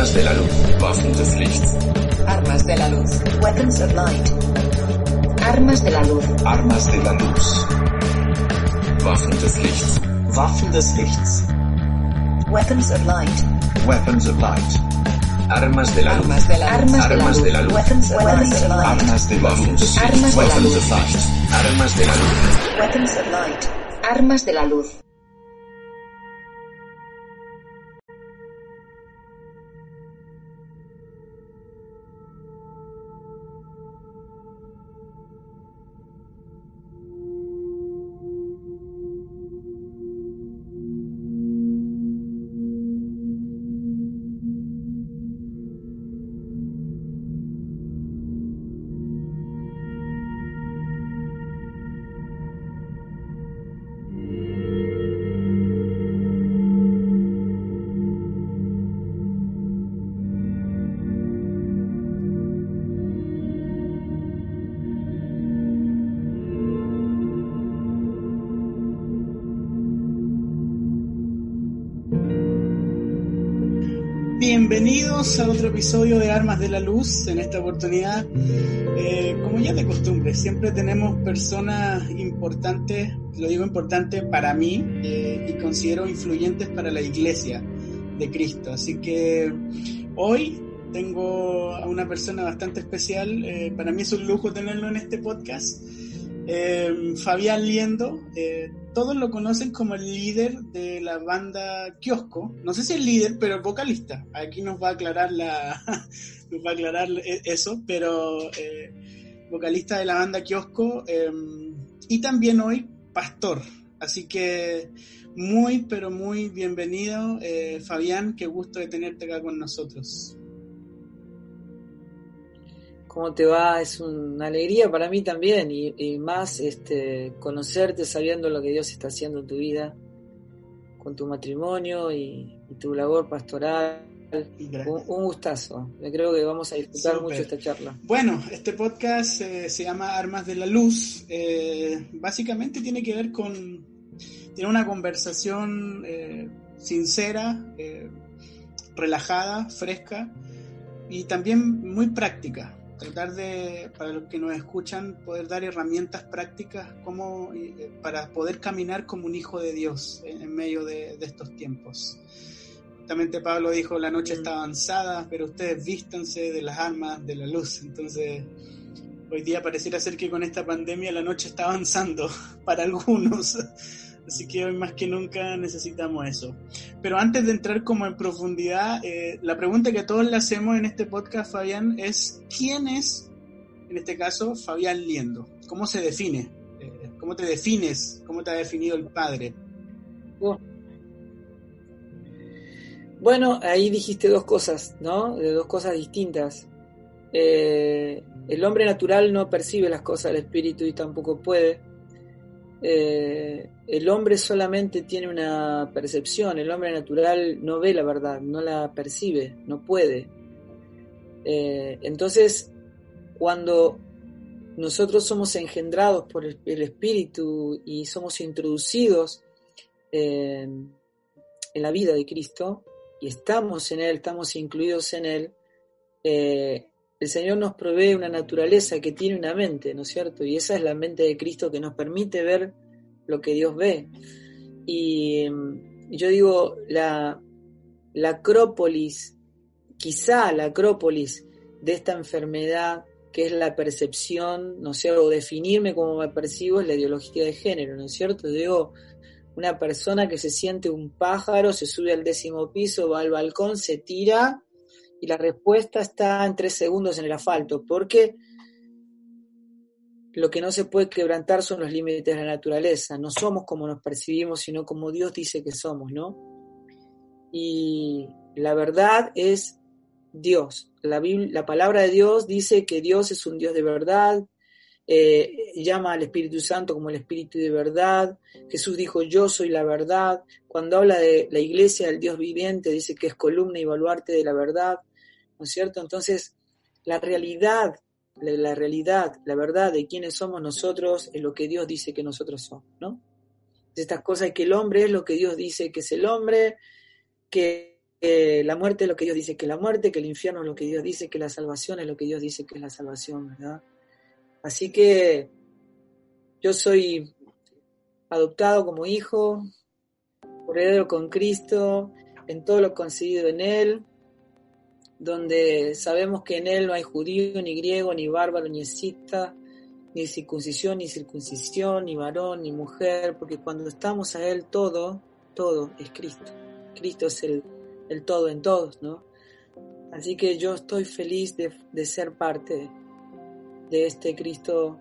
Armas de la luz. Waffen des Lichts. Armas de la luz. Weapons of light. Armas de la luz. Armas de la luz. Waffen des Lichts. Waffen des Lichts. Weapons of light. Weapons of light. Armas de la luz. Armas de la luz. Armas de la luz. Weapons of light. Armas de la luz. Armas de la Weapons luz. of light. Armas de la luz. Weapons of light. Armas de la luz. Bienvenidos a otro episodio de Armas de la Luz. En esta oportunidad, eh, como ya de costumbre, siempre tenemos personas importantes, lo digo importante para mí eh, y considero influyentes para la iglesia de Cristo. Así que hoy tengo a una persona bastante especial. eh, para mí es un lujo tenerlo en este podcast. Eh, Fabián Liendo, eh, todos lo conocen como el líder de la banda Kiosco. No sé si el líder, pero el vocalista. Aquí nos va a aclarar la, nos va a aclarar e- eso, pero eh, vocalista de la banda Kiosco eh, y también hoy pastor. Así que muy, pero muy bienvenido, eh, Fabián. Qué gusto de tenerte acá con nosotros. ¿Cómo te va? Es una alegría para mí también y, y más este, conocerte sabiendo lo que Dios está haciendo en tu vida, con tu matrimonio y, y tu labor pastoral. Un, un gustazo. Yo creo que vamos a disfrutar mucho esta charla. Bueno, este podcast eh, se llama Armas de la Luz. Eh, básicamente tiene que ver con. Tiene una conversación eh, sincera, eh, relajada, fresca y también muy práctica. Tratar de, para los que nos escuchan, poder dar herramientas prácticas como, eh, para poder caminar como un hijo de Dios en, medio de, de estos tiempos. Justamente Pablo dijo, la noche está avanzada, pero ustedes vístanse de las armas de la luz. Entonces, hoy día pareciera ser que con esta pandemia la noche está avanzando para algunos. Así que hoy más que nunca necesitamos eso. Pero antes de entrar como en profundidad, eh, la pregunta que todos le hacemos en este podcast, Fabián, es ¿quién es, en este caso, Fabián Liendo? ¿Cómo se define? Eh, ¿Cómo te defines? ¿Cómo te ha definido el padre? Bueno, ahí dijiste dos cosas, ¿no? De dos cosas distintas. Eh, el hombre natural no percibe las cosas del espíritu y tampoco puede. Eh, el hombre solamente tiene una percepción, el hombre natural no ve la verdad, no la percibe, no puede. Eh, entonces, cuando nosotros somos engendrados por el, espíritu y somos introducidos eh, en la vida de Cristo, y estamos en Él, estamos incluidos en Él, el Señor nos provee una naturaleza que tiene una mente, ¿no es cierto? Y esa es la mente de Cristo que nos permite ver lo que Dios ve. Y yo digo, la, acrópolis, quizá la acrópolis de esta enfermedad que es la percepción, no sé, o definirme como me percibo es la ideología de género, ¿no es cierto? Digo, una persona que se siente un pájaro, se sube al décimo piso, va al balcón, se tira y la respuesta está en tres segundos en el asfalto, porque lo que no se puede quebrantar son los límites de la naturaleza, no somos como nos percibimos, sino como Dios dice que somos, ¿no? Y la verdad es Dios. La, Biblia- la palabra de Dios dice que Dios es un Dios de verdad, eh, llama al Espíritu Santo como el Espíritu de verdad. Jesús dijo, yo soy la verdad. Cuando habla de la iglesia del Dios viviente, dice que es columna y baluarte de la verdad. ¿No es cierto? Entonces, la realidad, la, realidad, la verdad de quiénes somos nosotros es lo que Dios dice que nosotros somos, ¿no? Estas cosas que el hombre es lo que Dios dice que es el hombre, que la muerte es lo que Dios dice que es la muerte, que el infierno es lo que Dios dice que la salvación es lo que Dios dice que es la salvación, ¿verdad? Así que yo soy adoptado como hijo, heredero con Cristo, en todo lo concedido en Él, donde sabemos que en Él no hay judío, ni griego, ni bárbaro, ni escita, ni circuncisión, ni circuncisión, ni varón, ni mujer, porque cuando estamos a Él todo, todo es Cristo. Cristo es el, el todo en todos, ¿no? Así que yo estoy feliz de, de ser parte de este Cristo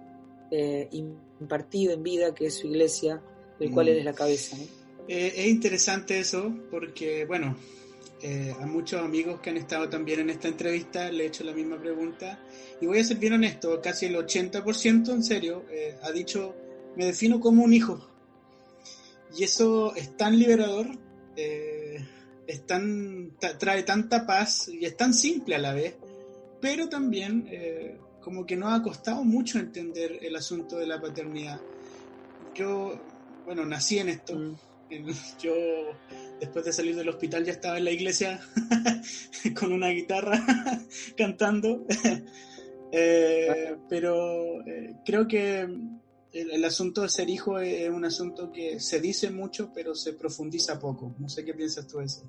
eh, impartido en vida, que es su iglesia, del cual Él es la cabeza. ¿no? Eh, es interesante eso porque, bueno, eh, a muchos amigos que han estado también en esta entrevista le he hecho la misma pregunta y voy a ser bien honesto, casi el 80% en serio eh, ha dicho, me defino como un hijo. Y eso es tan liberador, es tan, trae tanta paz y es tan simple a la vez, pero también como que nos ha costado mucho entender el asunto de la paternidad. Yo, bueno, nací en esto. Mm yo después de salir del hospital ya estaba en la iglesia con una guitarra cantando. Eh, pero eh, creo que el, asunto de ser hijo es, un asunto que se dice mucho, pero se profundiza poco. No sé qué piensas tú de eso.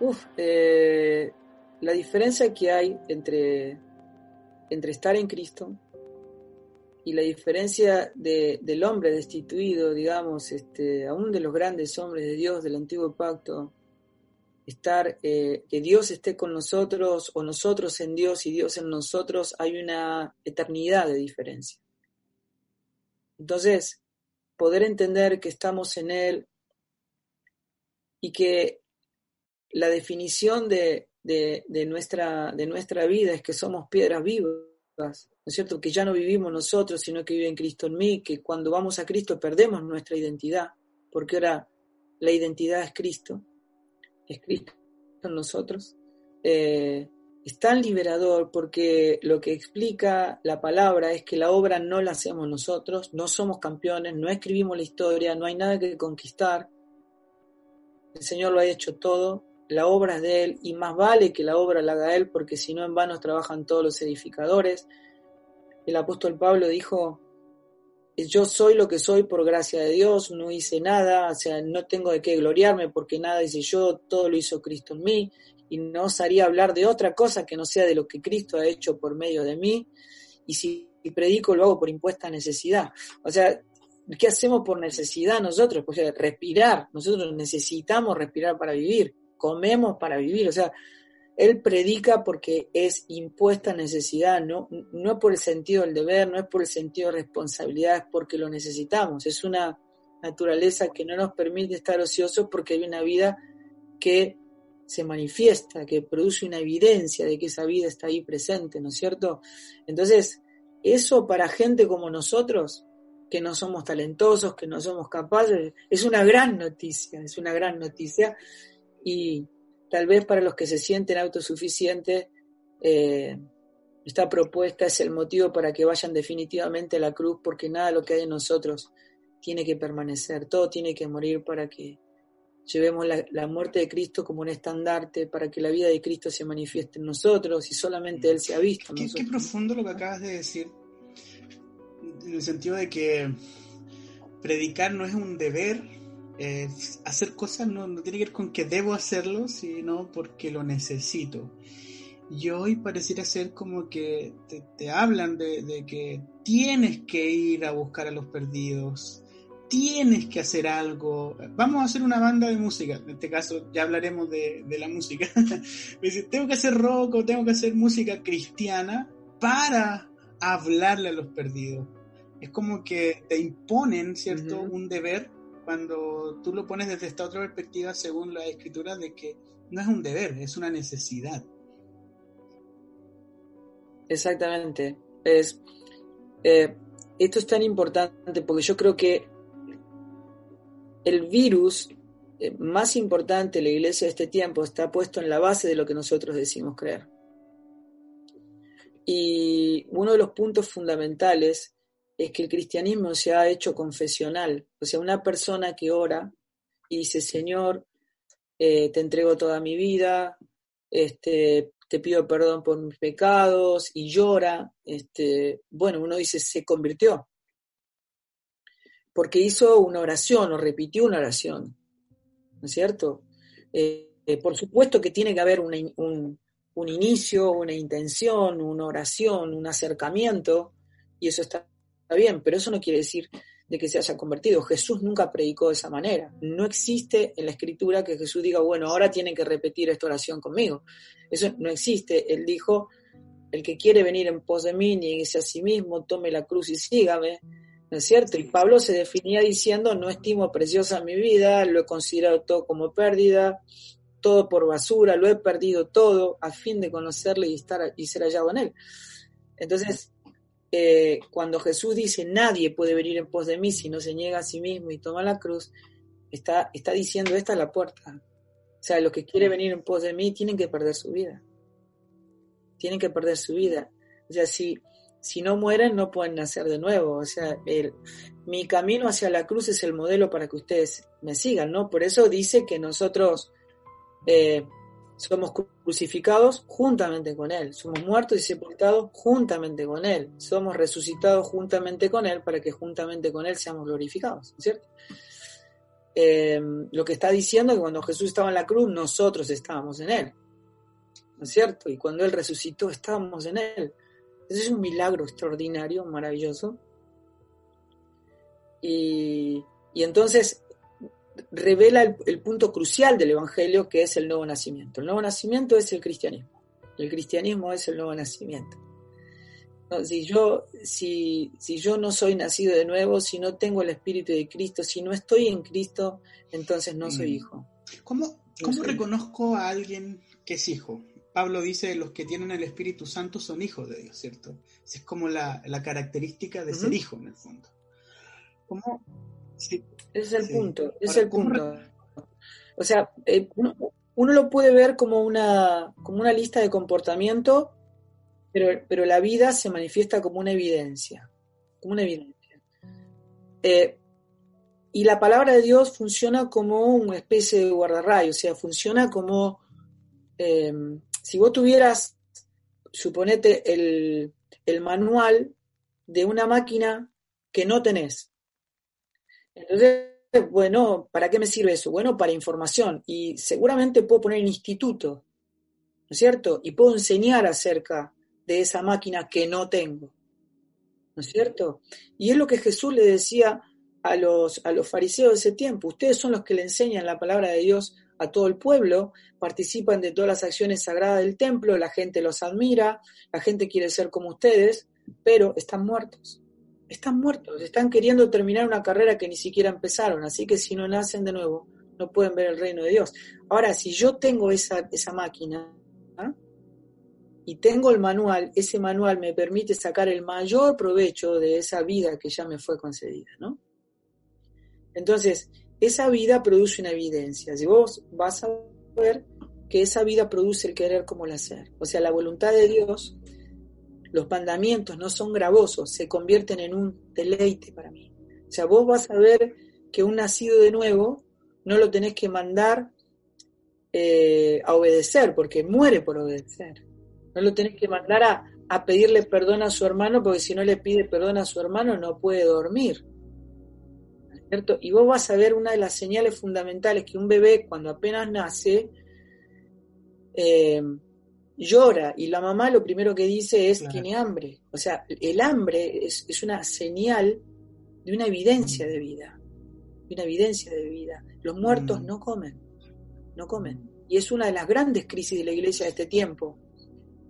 Uf, eh, la diferencia que hay entre, entre estar en Cristo y la diferencia de, del hombre destituido, digamos, este, aún de los grandes hombres de Dios del antiguo pacto, estar, eh, que Dios esté con nosotros o nosotros en Dios y Dios en nosotros, hay una eternidad de diferencia. Entonces, poder entender que estamos en Él y que la definición de, de, nuestra, de nuestra vida es que somos piedras vivas ¿no es cierto? Que ya no vivimos nosotros, sino que vive en Cristo en mí, que cuando vamos a Cristo perdemos nuestra identidad, porque ahora la identidad es Cristo, es Cristo en nosotros. Eh, es tan liberador porque lo que explica la palabra es que la obra no la hacemos nosotros, no somos campeones, no escribimos la historia, no hay nada que conquistar. El Señor lo ha hecho todo la obra es de Él y más vale que la obra la haga Él porque si no en vano trabajan todos los edificadores. El apóstol Pablo dijo, yo soy lo que soy por gracia de Dios, no hice nada, o sea, no tengo de qué gloriarme porque nada hice yo, todo lo hizo Cristo en mí y no osaría hablar de otra cosa que no sea de lo que Cristo ha hecho por medio de mí y si predico lo hago por impuesta necesidad. O sea, ¿qué hacemos por necesidad nosotros? Pues respirar, nosotros necesitamos respirar para vivir comemos para vivir. O sea, él predica porque es impuesta necesidad, no, no es por el sentido del deber, no es por el sentido de responsabilidad, es porque lo necesitamos. Es una naturaleza que no nos permite estar ociosos porque hay una vida que se manifiesta, que produce una evidencia de que esa vida está ahí presente, ¿no es cierto? Entonces, eso para gente como nosotros, que no somos talentosos, que no somos capaces, es una gran noticia, es una gran noticia y tal vez para los que se sienten autosuficientes, eh, esta propuesta es el motivo para que vayan definitivamente a la cruz, porque nada de lo que hay en nosotros tiene que permanecer, todo tiene que morir para que llevemos la, muerte de Cristo como un estandarte, para que la vida de Cristo se manifieste en nosotros y solamente Él se ha visto. Qué, qué profundo lo que acabas de decir, en el sentido de que predicar no es un deber, eh, hacer cosas no, tiene que ver con que debo hacerlo, sino porque lo necesito. Y hoy pareciera ser como que te, hablan de, que tienes que ir a buscar a los perdidos, tienes que hacer algo. Vamos a hacer una banda de música, en este caso ya hablaremos de, la música. tengo que hacer rock o tengo que hacer música cristiana para hablarle a los perdidos. Es como que te imponen, ¿cierto? Un deber cuando tú lo pones desde esta otra perspectiva, según la escritura, de que no es un deber, es una necesidad. Exactamente. Es, eh, esto es tan importante porque yo creo que el virus eh, más importante de la iglesia de este tiempo está puesto en la base de lo que nosotros decimos creer. Y uno de los puntos fundamentales es que el cristianismo se ha hecho confesional. O sea, una persona que ora y dice, Señor, eh, te entrego toda mi vida, este, te pido perdón por mis pecados y llora, este, bueno, uno dice, se convirtió, porque hizo una oración o repitió una oración, ¿no es cierto? Eh, eh, por supuesto que tiene que haber un, un, inicio, una intención, una oración, un acercamiento, y eso está bien, pero eso no quiere decir de que se haya convertido. Jesús nunca predicó de esa manera. No existe en la escritura que Jesús diga, bueno, ahora tienen que repetir esta oración conmigo. Eso no existe. Él dijo, el que quiere venir en pos de mí, nieguese a sí mismo, tome la cruz y sígame. ¿No es cierto? Y Pablo se definía diciendo, no estimo preciosa mi vida, lo he considerado todo como pérdida, todo por basura, lo he perdido todo a fin de conocerle y, estar, y ser hallado en él. Entonces, eh, cuando Jesús dice nadie puede venir en pos de mí si no se niega a sí mismo y toma la cruz, está, está diciendo esta es la puerta. O sea, los que quieren venir en pos de mí tienen que perder su vida. Tienen que perder su vida. O sea, si, si no mueren no pueden nacer de nuevo. O sea, mi camino hacia la cruz es el modelo para que ustedes me sigan, ¿no? Por eso dice que nosotros eh, somos crucificados juntamente con Él, somos muertos y sepultados juntamente con Él, somos resucitados juntamente con Él para que juntamente con Él seamos glorificados, ¿cierto? Eh, lo que está diciendo es que cuando Jesús estaba en la cruz, nosotros estábamos en Él, ¿no es cierto? Y cuando Él resucitó, estábamos en Él. Ese es un milagro extraordinario, maravilloso. Y entonces revela el, punto crucial del Evangelio, que es el nuevo nacimiento. El nuevo nacimiento es el cristianismo. El cristianismo es el nuevo nacimiento. si, yo, si, si yo no soy nacido de nuevo, si no tengo el Espíritu de Cristo, si no estoy en Cristo, entonces no soy mm. hijo. ¿Cómo, cómo reconozco a alguien que es hijo? Pablo dice, los que tienen el Espíritu Santo son hijos de Dios, ¿cierto? Es como la, característica de ser hijo en el fondo. ¿Cómo, ese es el punto, es el punto. O sea, eh, uno, lo puede ver como una, como una lista de comportamiento, pero, pero la vida se manifiesta como una evidencia, como una evidencia. Eh, y la palabra de Dios funciona como una especie de guardarrayo, o sea, funciona como em, si vos tuvieras, suponete, el, el manual de una máquina que no tenés. Entonces, bueno, ¿para qué me sirve eso? Bueno, para información. Y seguramente puedo poner un instituto, ¿no es cierto? Y puedo enseñar acerca de esa máquina que no tengo, ¿no es cierto? Y es lo que Jesús le decía a los, a los fariseos de ese tiempo. Ustedes son los que le enseñan la palabra de Dios a todo el pueblo, participan de todas las acciones sagradas del templo, la gente los admira, la gente quiere ser como ustedes, pero están muertos están muertos, están queriendo terminar una carrera que ni siquiera empezaron, así que si no nacen de nuevo, no pueden ver el reino de Dios. Ahora, si yo tengo esa, esa máquina ¿ah? y tengo el manual, ese manual me permite sacar el mayor provecho de esa vida que ya me fue concedida, ¿no? Entonces, esa vida produce una evidencia. Si vos vas a ver que esa vida produce el querer como el hacer. O sea, la voluntad de Dios los mandamientos no son gravosos, se convierten en un deleite para mí. O sea, vos vas a ver que un nacido de nuevo no lo tenés que mandar eh, a obedecer, porque muere por obedecer. No lo tenés que mandar a, a pedirle perdón a su hermano, porque si no le pide perdón a su hermano no puede dormir. ¿Cierto? Y vos vas a ver una de las señales fundamentales que un bebé cuando apenas nace, eh, llora y la mamá lo primero que dice es tiene hambre. O sea, el hambre es, una señal de una evidencia de vida, de una evidencia de vida. Los muertos mm. no comen, no comen. Y es una de las grandes crisis de la iglesia de este tiempo,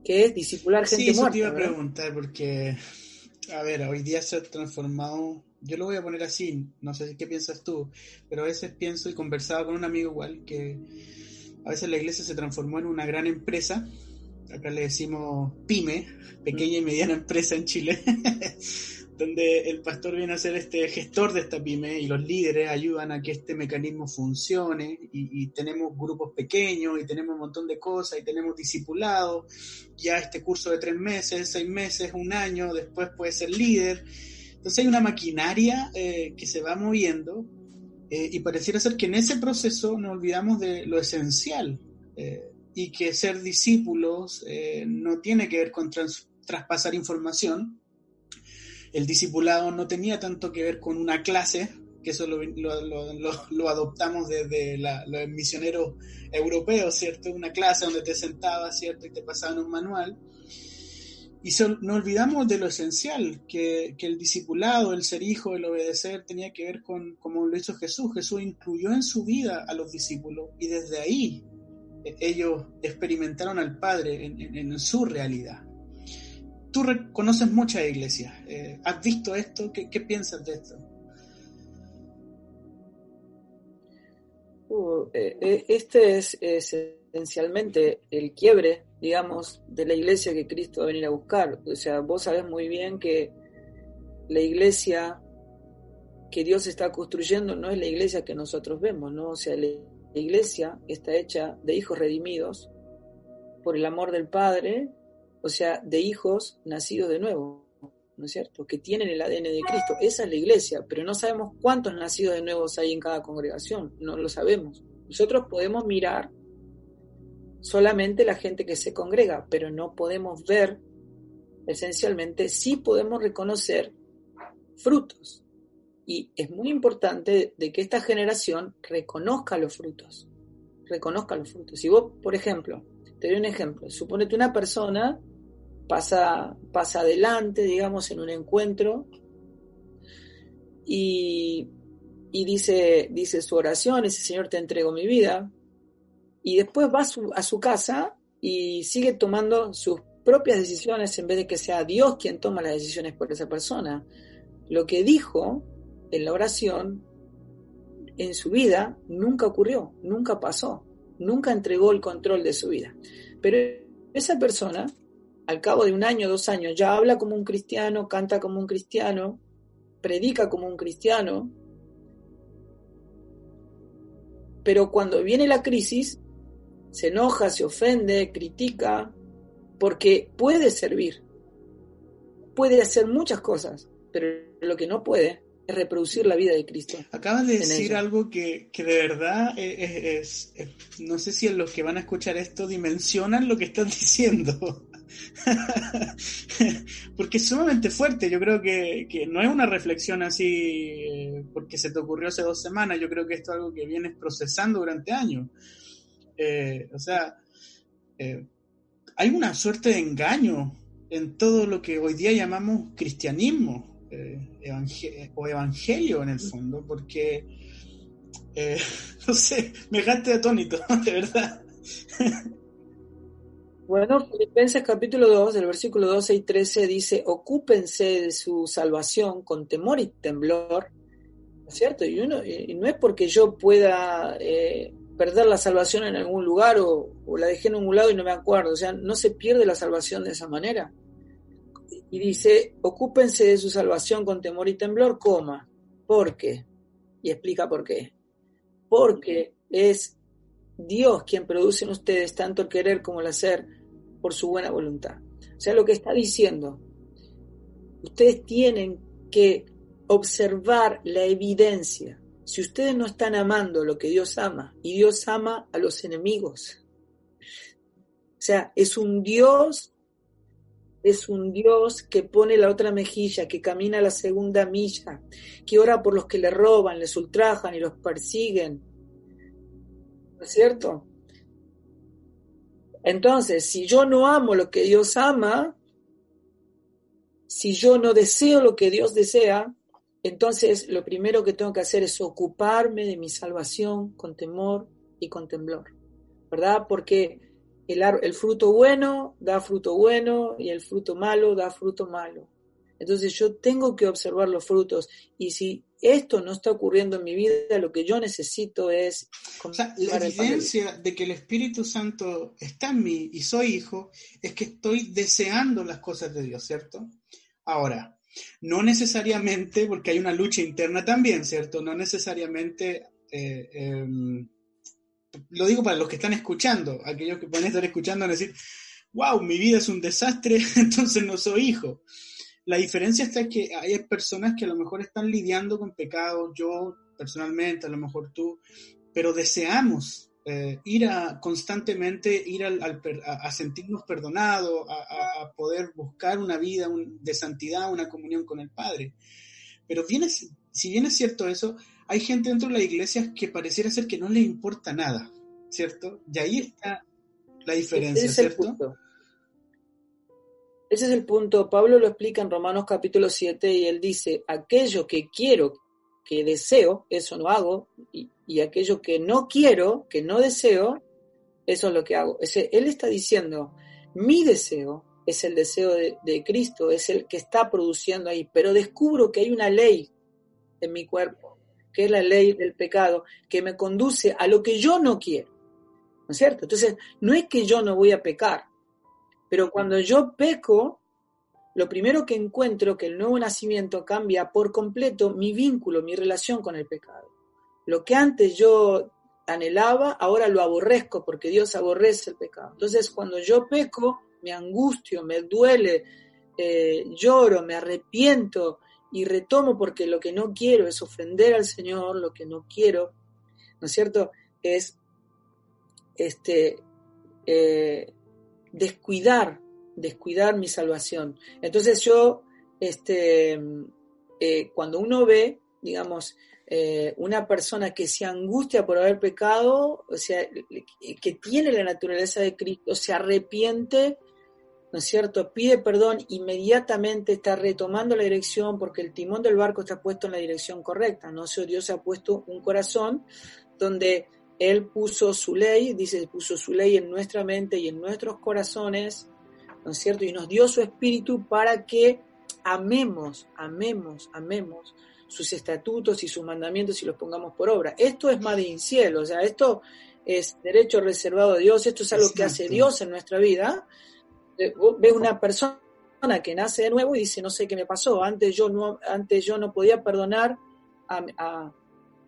que es discipular gente sí, eso te iba a preguntar porque, a ver, hoy día se ha transformado, yo lo voy a poner así, no sé qué piensas tú, pero a veces pienso y conversaba con un amigo igual que a veces la iglesia se transformó en una gran empresa acá le decimos pyme, pequeña y mediana empresa en Chile, donde el pastor viene a ser este gestor de esta pyme y los líderes ayudan a que este mecanismo funcione y, tenemos grupos pequeños y tenemos un montón de cosas y tenemos discipulados, ya este curso de tres meses, seis meses, un año, después puede ser líder. Entonces hay una maquinaria eh, que se va moviendo Eh, y pareciera ser que en ese proceso nos olvidamos de lo esencial eh, y que ser discípulos eh, no tiene que ver con traspasar información. El discipulado no tenía tanto que ver con una clase, que eso lo, lo, adoptamos desde los misioneros europeos, ¿cierto? Una clase donde te sentabas, ¿cierto? Y te pasaban un manual. Y no olvidamos de lo esecial, que, que, el discipulado, el ser hijo, el obedecer, tenía que ver con, como lo hizo Jesús. Jesús incluyó en su vida a los discípulos y desde ahí ellos experimentaron al Padre en, su realidad. Tú conoces muchas iglesias. Eh, ¿Has visto esto? ¿Qué, ¿Qué, piensas de esto? Uh, eh, este es, esencialmente el quiebre, digamos, de la iglesia que Cristo va a a buscar. O sea, vos sabés muy bien que la iglesia que Dios está construyendo no es la iglesia que nosotros vemos, ¿no? O sea, la iglesia está hecha de hijos redimidos por el amor del Padre, o sea, de hijos nacidos de nuevo, ¿no es cierto? Que tienen el ADN de Cristo. Esa es la iglesia, pero no sabemos cuántos nacidos de nuevos hay en cada congregación, no lo sabemos. Nosotros podemos mirar solamente la gente que se congrega, pero no podemos ver, esencialmente, sí podemos reconocer frutos. Y es muy importante de que esta generación reconozca los frutos, reconozca los frutos. Si vos, por ejemplo, te doy un ejemplo, suponete una persona pasa, pasa adelante, digamos, en un encuentro y, y dice, dice su oración, ese Señor te entrego mi vida, y después va a su, casa y sigue tomando sus propias decisiones en vez de que sea Dios quien toma las decisiones por esa persona. Lo que dijo en la oración en su vida nunca ocurrió, nunca pasó, nunca entregó el control de su vida. Pero esa persona, al cabo de un año, dos años, ya habla como un cristiano, canta como un cristiano, predica como un cristiano, pero cuando viene la crisis, se enoja, se ofende, critica, porque puede servir, puede hacer muchas cosas, pero lo que no puede reproducir la vida de Cristo. Acabas de decir algo que, de verdad es, no sé si los que van a escuchar esto dimensionan lo que están diciendo. porque es sumamente fuerte, yo creo que, no es una reflexión así eh, porque se te ocurrió hace dos semanas, yo creo que esto es algo que vienes procesando durante años. Eh, o sea, eh, hay una suerte de engaño en todo lo que hoy día llamamos cristianismo eh, o evangelio en el fondo, porque, no sé, me dejaste atónito, de verdad. Bueno, Filipenses capítulo 2, del versículo 12 y 13 dice, ocúpense de su salvación con temor y temblor, ¿cierto? Y, uno, y no es porque yo pueda perder la salvación en algún lugar o, la dejé en un lado y no me acuerdo. O sea, no se pierde la salvación de esa manera. Y dice, ocúpense de su salvación con temor y temblor, coma. ¿Por qué? Y explica por qué. Porque es Dios quien produce en ustedes tanto el querer como el hacer por su buena voluntad. O sea, lo que está diciendo, ustedes tienen que observar la evidencia si ustedes no están amando lo que Dios ama, y Dios ama a los enemigos, o sea, es un Dios, es un Dios que pone la otra mejilla, que camina la segunda milla, que ora por los que le roban, les ultrajan y los persiguen. ¿No es cierto? Entonces, si yo no amo lo que Dios ama, si yo no deseo lo que Dios desea, entonces, lo primero que tengo que hacer es ocuparme de mi salvación con temor y con temblor, ¿verdad? Porque el, el, fruto bueno da fruto bueno y el fruto malo da fruto malo. Entonces yo tengo que observar los frutos y si esto no está ocurriendo en mi vida, lo que yo necesito es... O sea, la evidencia de que el Espíritu Santo está en mí y soy hijo es que estoy deseando las cosas de Dios, ¿cierto? Ahora, no necesariamente, porque hay una lucha interna también, ¿cierto? No necesariamente, eh, em, lo digo para los que están escuchando, aquellos que pueden estar escuchando y decir, wow, mi vida es un desastre, entonces no soy hijo. La diferencia está que hay personas que a lo mejor están lidiando con pecados, yo personalmente, a lo mejor tú, pero deseamos eh, ir a constantemente, ir al, a, sentirnos perdonados, a, poder buscar una vida de santidad, una comunión con el Padre. Pero si bien es cierto eso, hay gente dentro de la iglesia que pareciera ser que no le importa nada, ¿cierto? Y ahí está la diferencia, ¿cierto? Ese es el punto. Pablo lo explica en Romanos capítulo 7 y él dice, aquello que quiero, que deseo, eso no hago, y, aquello que no quiero, que no deseo, eso es lo que hago. Ese, él está diciendo, mi deseo es el deseo de, de, Cristo, es el que está produciendo ahí, pero descubro que hay una ley en mi cuerpo, que es la ley del pecado, que me conduce a lo que yo no quiero. ¿No es cierto? Entonces, no es que yo no voy a pecar, pero cuando yo peco, lo primero que encuentro que el nuevo nacimiento cambia por completo mi vínculo, mi relación con el pecado. Lo que antes yo anhelaba, ahora lo aborrezco porque Dios aborrece el pecado. Entonces, cuando yo peco, me angustio, me duele, eh, lloro, me arrepiento y retomo porque lo que no quiero es ofender al Señor, lo que no quiero, ¿no es cierto? Es este, eh, descuidar, descuidar mi salvación. Entonces yo, este, eh, cuando uno ve, digamos, eh, una persona que se angustia por haber pecado, o sea, que tiene la naturaleza de Cristo, se arrepiente, ¿no es cierto? Pide perdón, inmediatamente está retomando la dirección porque el timón del barco está puesto en la dirección correcta, ¿no? O Dios ha puesto un corazón donde él puso su ley, dice, puso su ley en nuestra mente y en nuestros corazones, ¿no es cierto? Y nos dio su espíritu para que amemos, amemos, amemos sus estatutos y sus mandamientos y los pongamos por obra. Esto es más de cielo, o sea, esto es derecho reservado a Dios, esto es algo que hace Dios en nuestra vida. Eh, Ve una persona que nace de nuevo y dice, no sé qué me pasó, antes yo no, antes yo no podía perdonar a,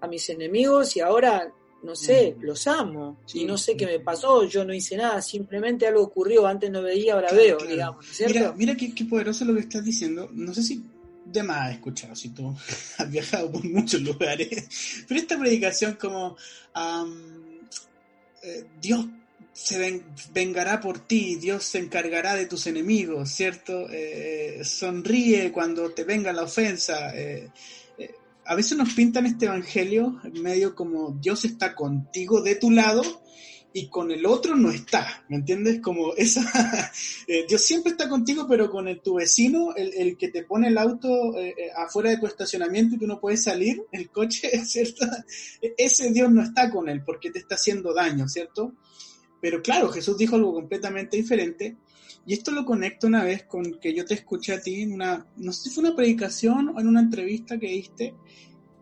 a mis enemigos y ahora no sé, los amo y no sé qué me pasó, yo no hice nada, simplemente algo ocurrió, antes no veía, ahora veo, digamos. Mira, mira qué, poderoso lo que estás diciendo, no sé si de más has escuchado, si tú has viajado por muchos lugares, pero esta predicación como eh, Dios se vengará por ti, Dios se encargará de tus enemigos, ¿cierto? Eh, sonríe cuando te venga la ofensa. Eh, a veces nos pintan este evangelio medio como Dios está contigo de tu lado y con el otro no está, ¿me entiendes? Como esa, eh, Dios siempre está contigo, pero con el, tu vecino, el, que te pone el auto eh, eh, afuera de tu estacionamiento y tú no puedes salir, el coche, ¿cierto? Ese Dios no está con él porque te está haciendo daño, ¿cierto? Pero claro, Jesús dijo algo completamente diferente y esto lo conecto una vez con que yo te escuché a ti en una, no sé si fue una predicación o en una entrevista que diste,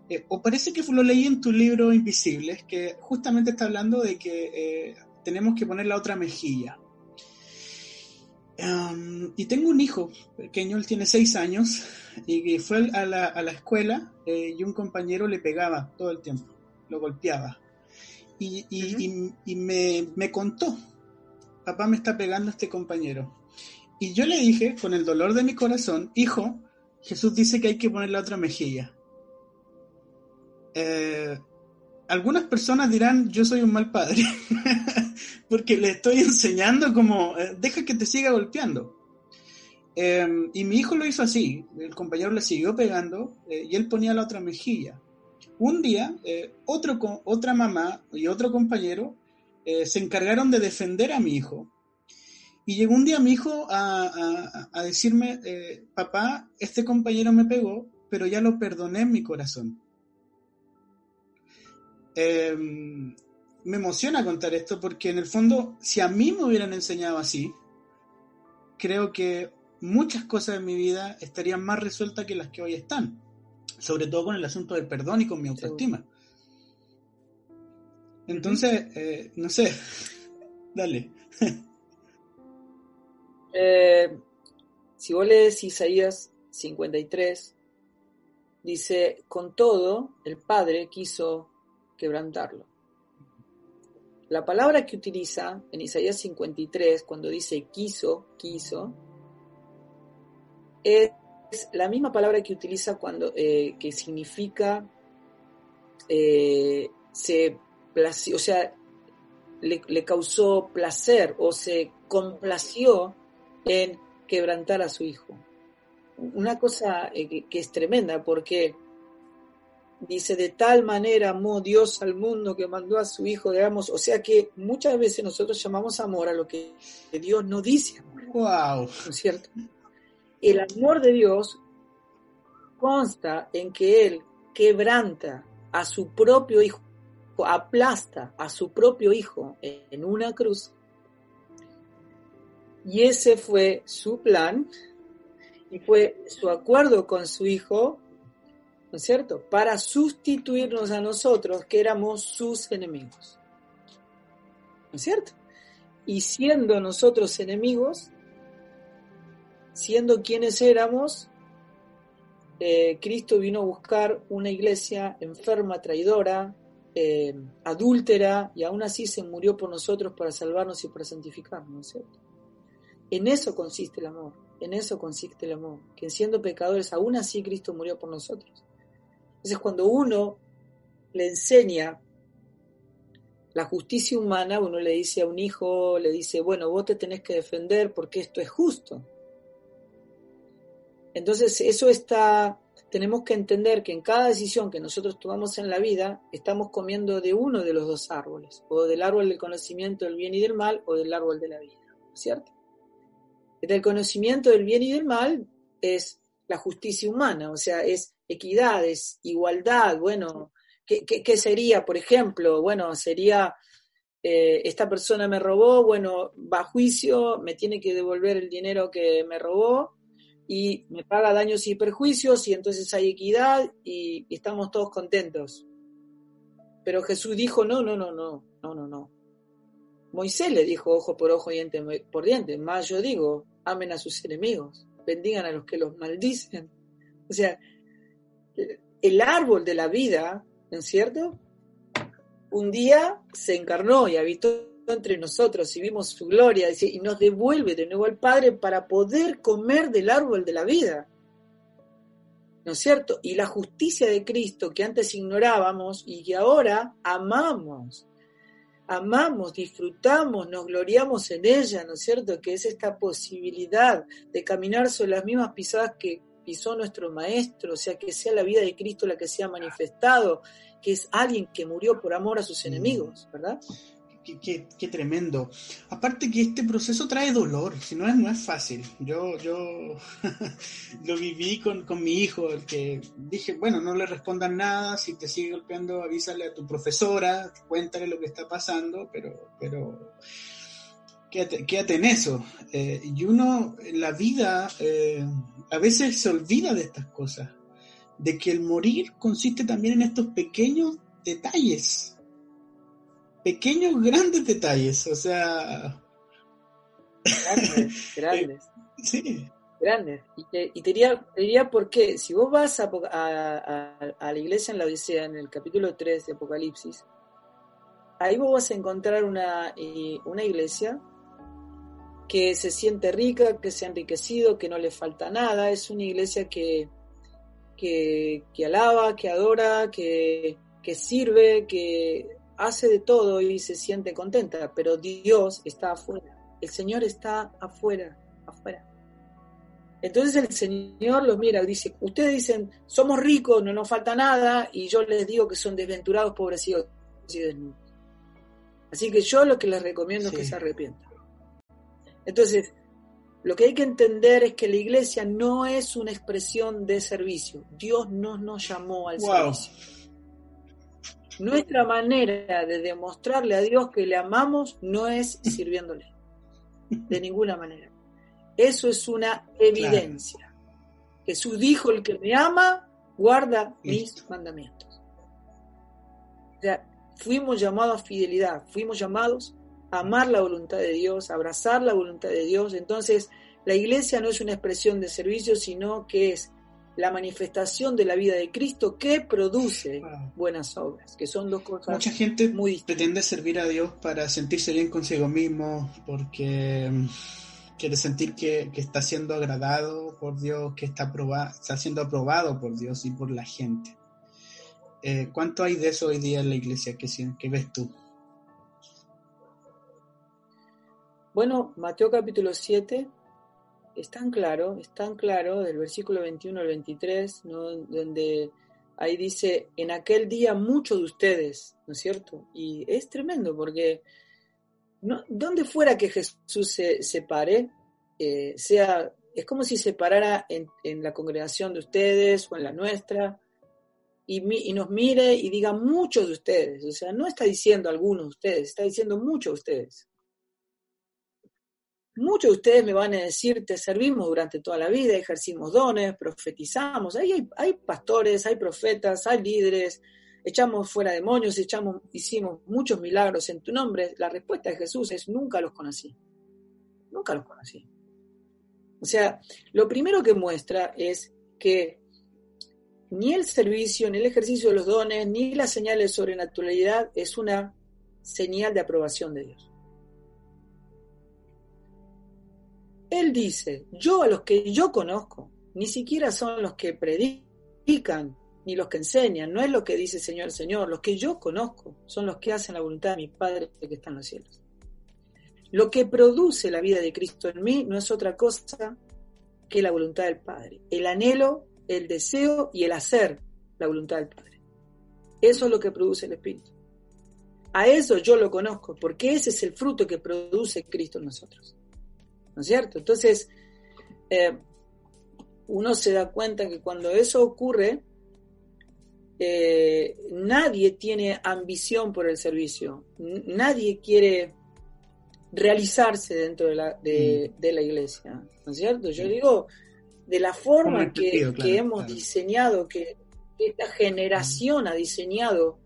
eh, o parece que lo leí en tu libro Invisibles, que justamente está hablando de que eh, tenemos que poner la otra mejilla. y tengo un hijo pequeño, él tiene seis años, y fue a la, escuela eh, y un compañero le pegaba todo el tiempo, lo golpeaba. Y, y, y me, me contó papá me está pegando este compañero. Y yo le dije, con el dolor de mi corazón, hijo, Jesús dice que hay que poner la otra mejilla. Eh, algunas personas dirán, yo soy un mal padre, porque le estoy enseñando como, eh, deja que te siga golpeando. Em, y mi hijo lo hizo así, el compañero le siguió pegando eh, y él ponía la otra mejilla. Un día, otro, otra mamá y otro compañero eh, se encargaron de defender a mi hijo. Y llegó un día mi hijo a, decirme, eh, papá, este compañero me pegó, pero ya lo perdoné en mi corazón. Em, me emociona contar esto porque en el fondo, si a mí me hubieran enseñado así, creo que muchas cosas en mi vida estarían más resueltas que las que hoy están, sobre todo con el asunto del perdón y con mi autoestima. Entonces, eh, no sé, dale. Eh, si vos lees Isaías 53, dice, con todo, el Padre quiso quebrantarlo. La palabra que utiliza en Isaías 53, cuando dice quiso, quiso, es la misma palabra que utiliza cuando, eh, que significa, eh, se o sea, le, le, causó placer o se complació en quebrantar a su hijo. Una cosa eh, que, que es tremenda porque dice, de tal manera amó Dios al mundo que mandó a su hijo, digamos, o sea que muchas veces nosotros llamamos amor a lo que Dios no dice amor. Wow. ¿No es cierto? El amor de Dios consta en que Él quebranta a su propio hijo, aplasta a su propio hijo en una cruz. Y ese fue su plan y fue su acuerdo con su hijo, ¿no es cierto? Para sustituirnos a nosotros que éramos sus enemigos. ¿No es cierto? Y siendo nosotros enemigos, siendo quienes éramos, eh, Cristo vino a buscar una iglesia enferma, traidora, eh, adúltera, y aún así se murió por nosotros para salvarnos y para santificarnos, ¿no es cierto? En eso consiste el amor, en eso consiste el amor, que siendo pecadores, aún así Cristo murió por nosotros. Entonces cuando uno le enseña la justicia humana, uno le dice a un hijo, le dice, bueno, vos te tenés que defender porque esto es justo. Entonces, eso está, tenemos que entender que en cada decisión que nosotros tomamos en la vida, estamos comiendo de uno de los dos árboles, o del árbol del conocimiento del bien y del mal, o del árbol de la vida, ¿cierto? Del conocimiento del bien y del mal es la justicia humana, o sea, es equidad, es igualdad, bueno, ¿qué, qué, qué sería, por ejemplo? Bueno, sería, eh, esta persona me robó, bueno, va a juicio, me tiene que devolver el dinero que me robó, y me paga daños y perjuicios y entonces hay equidad y, estamos todos contentos. Pero Jesús dijo, no, no, no, no, no, no, no. Moisés le dijo ojo por ojo y diente por diente, más yo digo, amen a sus enemigos, bendigan a los que los maldicen. O sea, el árbol de la vida, ¿no es cierto? Un día se encarnó y habitó entre nosotros y vimos su gloria y nos devuelve de nuevo al Padre para poder comer del árbol de la vida. ¿No es cierto? Y la justicia de Cristo que antes ignorábamos y que ahora amamos. Amamos, disfrutamos, nos gloriamos en ella, ¿no es cierto? Que es esta posibilidad de caminar sobre las mismas pisadas que pisó nuestro Maestro, o sea, que sea la vida de Cristo la que sea manifestado, que es alguien que murió por amor a sus enemigos, ¿verdad? Qué, tremendo. Aparte que este proceso trae dolor, si no es, no fácil. Yo, yo lo viví con, con, mi hijo, el que dije, bueno, no le respondan nada, si te sigue golpeando, avísale a tu profesora, cuéntale lo que está pasando, pero, pero quédate, quédate en eso. Eh, y uno en la vida eh, a veces se olvida de estas cosas, de que el morir consiste también en estos pequeños detalles pequeños, grandes detalles, o sea... Grandes, grandes. sí. Grandes. Y te, y te, diría, te diría por qué, si vos vas a, a, a, la iglesia en la Odisea, en el capítulo 3 de Apocalipsis, ahí vos vas a encontrar una, una iglesia que se siente rica, que se ha enriquecido, que no le falta nada, es una iglesia que, que, que alaba, que adora, que, que sirve, que hace de todo y se siente contenta, pero Dios está afuera. El Señor está afuera, afuera. Entonces el Señor los mira y dice, ustedes dicen, somos ricos, no nos falta nada, y yo les digo que son desventurados, pobrecitos y desnudos. Así que yo lo que les recomiendo sí. es que se arrepientan. Entonces, lo que hay que entender es que la iglesia no es una expresión de servicio. Dios no nos llamó al wow. servicio. Nuestra manera de demostrarle a Dios que le amamos no es sirviéndole, de ninguna manera. Eso es una evidencia. Claro. Jesús dijo, el que me ama, guarda Listo. mis mandamientos. O sea, fuimos llamados a fidelidad, fuimos llamados a amar la voluntad de Dios, a abrazar la voluntad de Dios. Entonces, la iglesia no es una expresión de servicio, sino que es la manifestación de la vida de Cristo que produce wow. buenas obras, que son dos cosas Mucha gente muy pretende servir a Dios para sentirse bien consigo mismo, porque quiere sentir que, está siendo agradado por Dios, que está, está siendo aprobado por Dios y por la gente. Eh, ¿Cuánto hay de eso hoy día en la iglesia? ¿Qué, qué ves tú? Bueno, Mateo capítulo 7 es tan claro, es tan claro, del versículo 21 al 23, donde ahí dice, en aquel día muchos de ustedes, ¿no es cierto? Y es tremendo porque donde fuera que Jesús se, se pare, eh, sea, es como si se parara en, en, la congregación de ustedes o en la nuestra y, y, nos mire y diga muchos de ustedes, o sea, no está diciendo algunos de ustedes, está diciendo muchos de ustedes. Muchos de ustedes me van a decir, te servimos durante toda la vida, ejercimos dones, profetizamos. Hay, hay pastores, hay profetas, hay líderes, echamos fuera demonios, echamos, hicimos muchos milagros en tu nombre. La respuesta de Jesús es, nunca los conocí. Nunca los conocí. O sea, lo primero que muestra es que ni el servicio, ni el ejercicio de los dones, ni las señales de sobrenaturalidad es una señal de aprobación de Dios. Él dice, yo a los que yo conozco, ni siquiera son los que predican, ni los que enseñan, no es lo que dice Señor, Señor, los que yo conozco son los que hacen la voluntad de mi Padre que está en los cielos. Lo que produce la vida de Cristo en mí no es otra cosa que la voluntad del Padre, el anhelo, el deseo y el hacer la voluntad del Padre. Eso es lo que produce el Espíritu. A eso yo lo conozco, porque ese es el fruto que produce Cristo en nosotros. ¿No es cierto? Entonces, eh, uno se da cuenta que cuando eso ocurre, eh, nadie tiene ambición por el servicio, nadie quiere realizarse dentro de la, de, mm. la iglesia, ¿no es cierto? Yo digo, de la forma que, hemos diseñado, que esta generación ha diseñado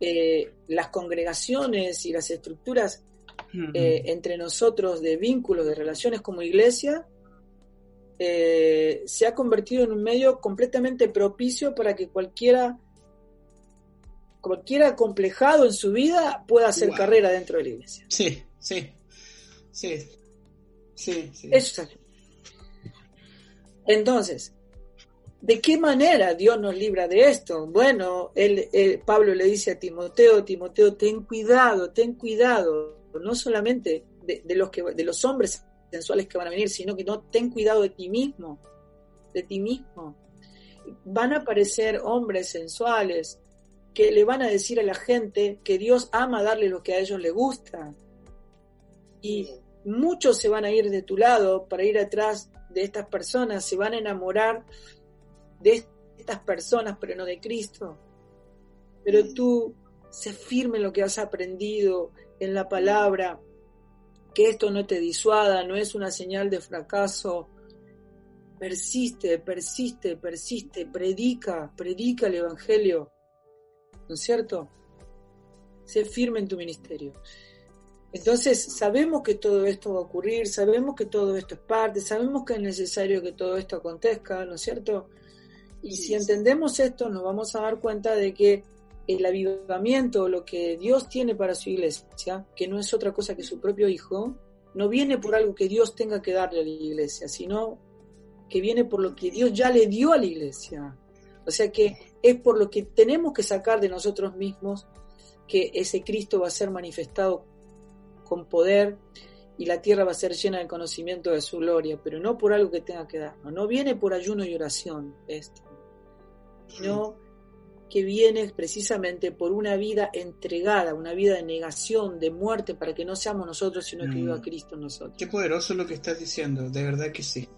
eh, las congregaciones y las estructuras eh, entre nosotros de vínculos, de relaciones como iglesia, eh, se ha convertido en un medio completamente propicio para que cualquiera, cualquiera complejado en su vida pueda hacer carrera dentro de la iglesia. Sí, sí, sí, sí, Eso es Entonces, ¿De qué manera Dios nos libra de esto? Bueno, él, Pablo le dice a Timoteo, Timoteo, ten cuidado, ten cuidado no solamente de, los que, de los hombres sensuales que van a venir, sino que no ten cuidado de ti mismo, de ti mismo. Van a aparecer hombres sensuales que le van a decir a la gente que Dios ama darle lo que a ellos les gusta. Y muchos se van a ir de tu lado para ir atrás de estas personas, se van a enamorar de estas personas, pero no de Cristo. Pero tú sé firme en lo que has aprendido, en la palabra, que esto no te disuada, no es una señal de fracaso. Persiste, persiste, persiste, predica, predica el Evangelio. ¿No es cierto? Sé firme en tu ministerio. Entonces, sabemos que todo esto va a ocurrir, sabemos que todo esto es parte, sabemos que es necesario que todo esto acontezca, ¿no es cierto? Y si entendemos esto, nos vamos a dar cuenta de que el avivamiento, lo que Dios tiene para su iglesia, que no es otra cosa que su propio Hijo, no viene por algo que Dios tenga que darle a la iglesia, sino que viene por lo que Dios ya le dio a la iglesia. O sea que es por lo que tenemos que sacar de nosotros mismos que ese Cristo va a ser manifestado con poder y la tierra va a ser llena del conocimiento de su gloria, pero no por algo que tenga que darnos. No viene por ayuno y oración esto, sino que viene precisamente por una vida entregada, una vida de negación, de muerte, para que no seamos nosotros, sino que viva mm. Cristo en nosotros. Qué poderoso lo que estás diciendo, de verdad que sí.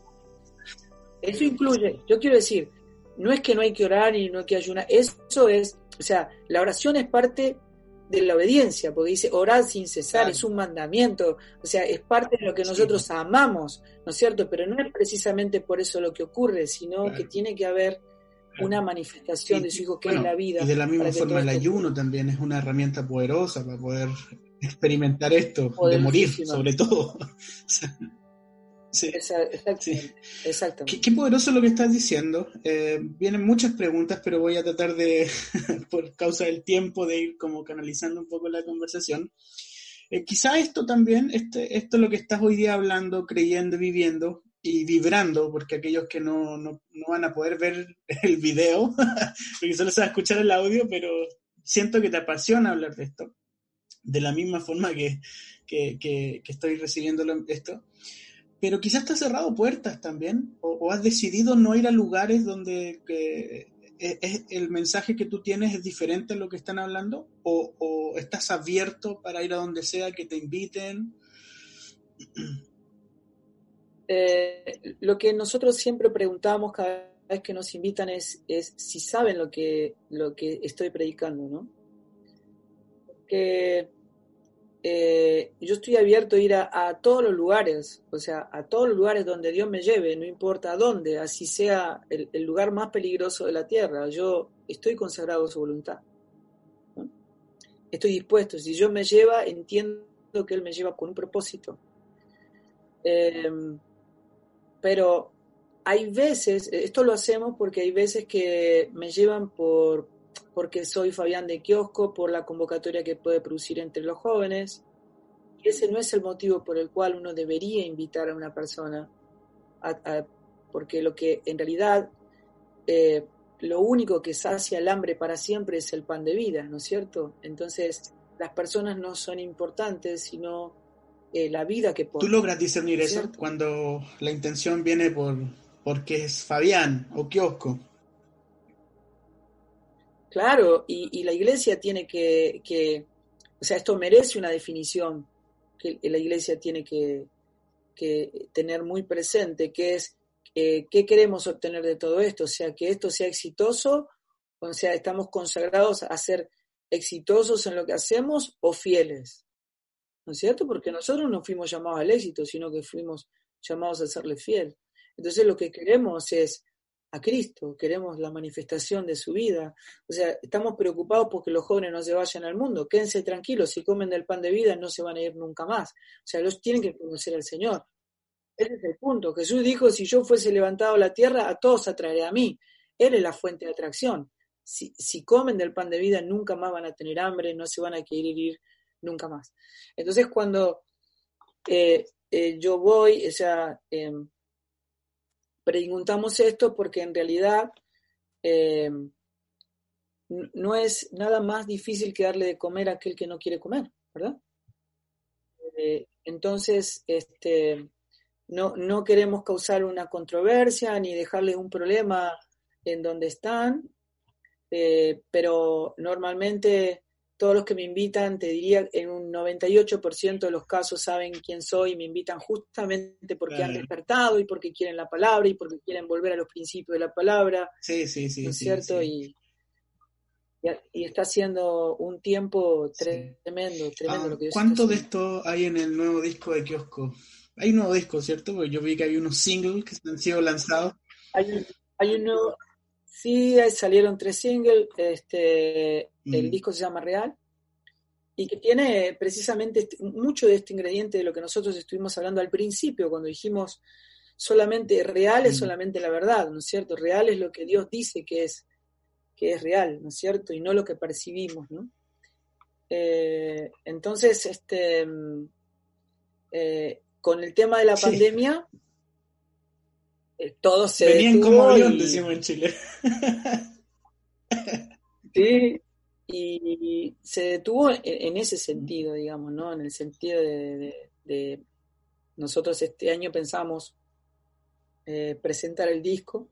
Eso incluye, yo quiero decir, no es que no hay que orar y no hay que ayunar, eso es, o sea, la oración es parte de la obediencia, porque dice orar sin cesar, es un mandamiento, o sea, es parte de lo que nosotros amamos, ¿no es cierto? Pero no es precisamente por eso lo que ocurre, sino que tiene que haber una manifestación de su hijo que es la vida. Y de la misma forma el ayuno también es una herramienta poderosa para poder experimentar esto, de morir sobre todo. sí. Exacto. Qué, poderoso lo que estás diciendo. Eh, vienen muchas preguntas, pero voy a tratar de, por causa del tiempo, de ir como canalizando un poco la conversación. Eh, quizá esto también, este, esto es lo que estás hoy día hablando, creyendo, viviendo y vibrando, porque aquellos que no, no, no van a poder ver el video, porque solo se va a escuchar el audio, pero siento que te apasiona hablar de esto, de la misma forma que, que, que, estoy recibiendo esto. Pero quizás te has cerrado puertas también, o, has decidido no ir a lugares donde que, es, el mensaje que tú tienes es diferente a lo que están hablando o, o, estás abierto para ir a donde sea que te inviten? Eh, lo que nosotros siempre preguntamos cada vez que nos invitan es, si saben lo que, lo que estoy predicando, ¿no? Que eh, yo estoy abierto a ir a, todos los lugares, o sea, a todos los lugares donde Dios me lleve, no importa dónde, así sea el, lugar más peligroso de la tierra, yo estoy consagrado a su voluntad. Estoy dispuesto, si Dios me lleva, entiendo que Él me lleva con un propósito. Em, pero hay veces, esto lo hacemos porque hay veces que me llevan por, porque soy Fabián de Kiosco, por la convocatoria que puede producir entre los jóvenes. Y ese no es el motivo por el cual uno debería invitar a una persona, porque lo que en realidad eh, lo único que sacia el hambre para siempre es el pan de vida, ¿no es cierto? Entonces, las personas no son importantes, sino eh, la vida que. ¿Tú logras discernir eso cuando la intención viene por porque es Fabián o Kiosco? Claro, y, la iglesia tiene que, o sea, esto merece una definición que la iglesia tiene que, tener muy presente, que es eh, qué queremos obtener de todo esto, o sea, que esto sea exitoso, o sea, estamos consagrados a ser exitosos en lo que hacemos o fieles, ¿no es cierto? Porque nosotros no fuimos llamados al éxito, sino que fuimos llamados a serle fiel. Entonces lo que queremos es a Cristo, queremos la manifestación de su vida. O sea, estamos preocupados porque los jóvenes no se vayan al mundo. Quédense tranquilos, si comen del pan de vida no se van a ir nunca más. O sea, los tienen que conocer al Señor. Ese es el punto. Jesús dijo, si yo fuese levantado a la tierra, a todos atraeré a mí. Él es la fuente de atracción. Si, si comen del pan de vida, nunca más van a tener hambre, no se van a querer ir nunca más. Entonces, cuando eh, eh, yo voy, o sea, em, preguntamos esto porque en realidad eh, no es nada más difícil que darle de comer a aquel que no quiere comer, ¿verdad? Eh, entonces, este, no, no queremos causar una controversia ni dejarles un problema en donde están, pero normalmente todos los que me invitan, te diría, en un 98% de los casos saben quién soy y me invitan justamente porque han despertado y porque quieren la palabra y porque quieren volver a los principios de la palabra. Sí, sí, sí. ¿No es cierto? Y, y, está siendo un tiempo tremendo, tremendo ah, lo que ¿Cuánto de esto hay en el nuevo disco de Kiosco? Hay un nuevo disco, ¿cierto? Porque yo vi que hay unos singles que han sido lanzados. Hay hay un nuevo, Sí, salieron tres singles, este, el mm. disco se llama Real, y que tiene precisamente este, mucho de este ingrediente de lo que nosotros estuvimos hablando al principio, cuando dijimos solamente real es mm. solamente la verdad, ¿no es cierto? Real es lo que Dios dice que es, que es real, ¿no es cierto? Y no lo que percibimos, ¿no? Eh, entonces, este, mm, eh, con el tema de la pandemia, eh, todo se Venían como avión, decimos en Chile. sí, y se detuvo en, ese sentido, digamos, ¿no? En el sentido de, nosotros este año pensamos eh, presentar el disco,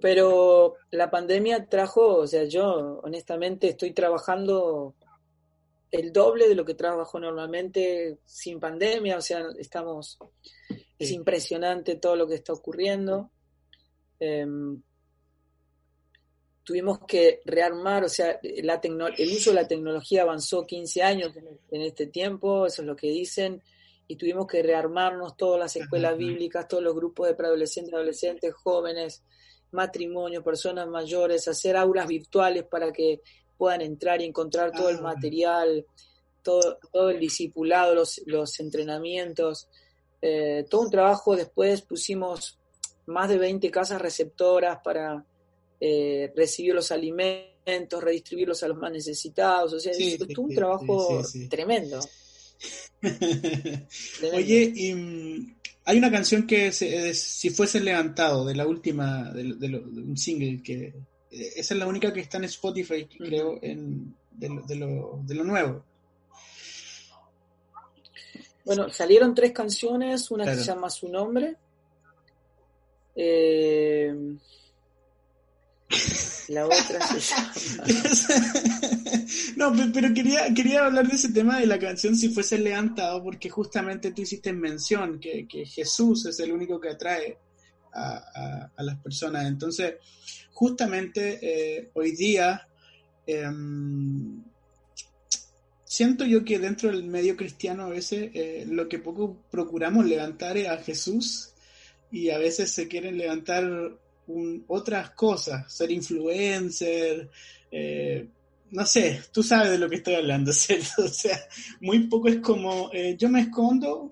pero la pandemia trajo, o sea, yo honestamente estoy trabajando el doble de lo que trabajo normalmente sin pandemia, o sea, estamos es impresionante todo lo que está ocurriendo. Em, tuvimos que rearmar, o sea, la el uso de la tecnología avanzó 15 años en este tiempo, eso es lo que dicen, y tuvimos que rearmarnos todas las escuelas bíblicas, todos los grupos de preadolescentes, adolescentes, jóvenes, matrimonios, personas mayores, hacer aulas virtuales para que puedan entrar y encontrar todo el ah. material, todo, todo el discipulado, los, los entrenamientos. Eh, todo un trabajo, después pusimos más de 20 casas receptoras para, eh, recibir los alimentos, redistribuirlos a los más necesitados. O sea, es, un trabajo tremendo. Oye, y, mm, hay una canción que si fuese levantado de la última, de, un single que eh, esa es la única que está en Spotify, creo, en, de, lo, de lo nuevo. Bueno, salieron tres canciones, una que se llama Su Nombre. Eh, la otra se llama... no, pero quería, quería hablar de ese tema de la canción si fuese levantado, porque justamente tú hiciste mención que, Jesús es el único que atrae a, las personas. Entonces, justamente eh, hoy día em, siento yo que dentro del medio cristiano a veces eh, lo que poco procuramos levantar es a Jesús y a veces se quieren levantar otras cosas, ser influencer, eh, no sé, tú sabes de lo que estoy hablando, ¿cierto? O sea, muy poco es como, eh, yo me escondo,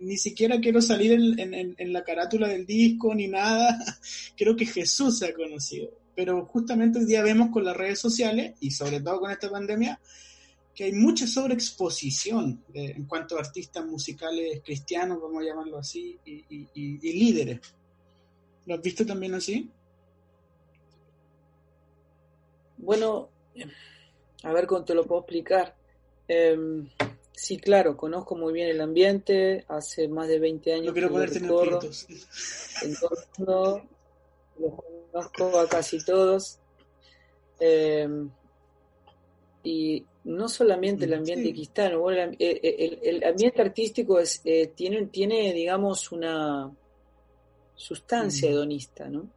ni siquiera quiero salir en, en, la carátula del disco ni nada, creo que Jesús se ha conocido. Pero justamente hoy día vemos con las redes sociales y sobre todo con esta pandemia, que hay mucha sobreexposición en cuanto a artistas musicales cristianos, vamos a llamarlo así, y, líderes. ¿Lo has visto también así? Bueno, a ver cómo te lo puedo explicar. Em, sí, claro, conozco muy bien el ambiente, hace más de 20 años. No quiero ponerte en el los conozco a casi todos. Em, y no solamente el mm, ambiente cristiano, eh, eh, el, ambiente artístico es, eh, tiene, tiene, digamos, una sustancia hedonista, ¿no?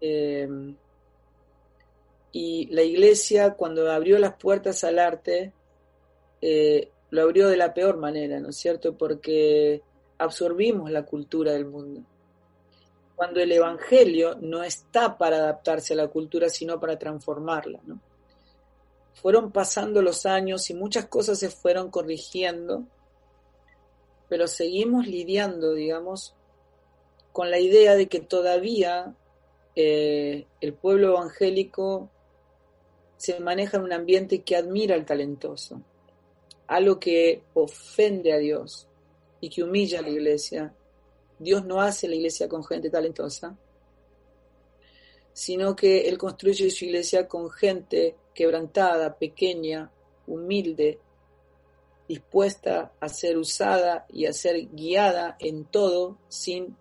Em, y la iglesia, cuando abrió las puertas al arte, lo abrió de la peor manera, ¿no es cierto? Porque absorbimos la cultura del mundo. Cuando el Evangelio no está para adaptarse a la cultura, sino para transformarla, ¿no? fueron pasando los años y muchas cosas se fueron corrigiendo, pero seguimos lidiando, digamos, con la idea de que todavía eh, el pueblo evangélico se maneja en un ambiente que admira al talentoso, algo que ofende a Dios y que humilla a la iglesia. Dios no hace la iglesia con gente talentosa, sino que Él construye su iglesia con gente quebrantada, pequeña, humilde, dispuesta a ser usada y a ser guiada en todo sin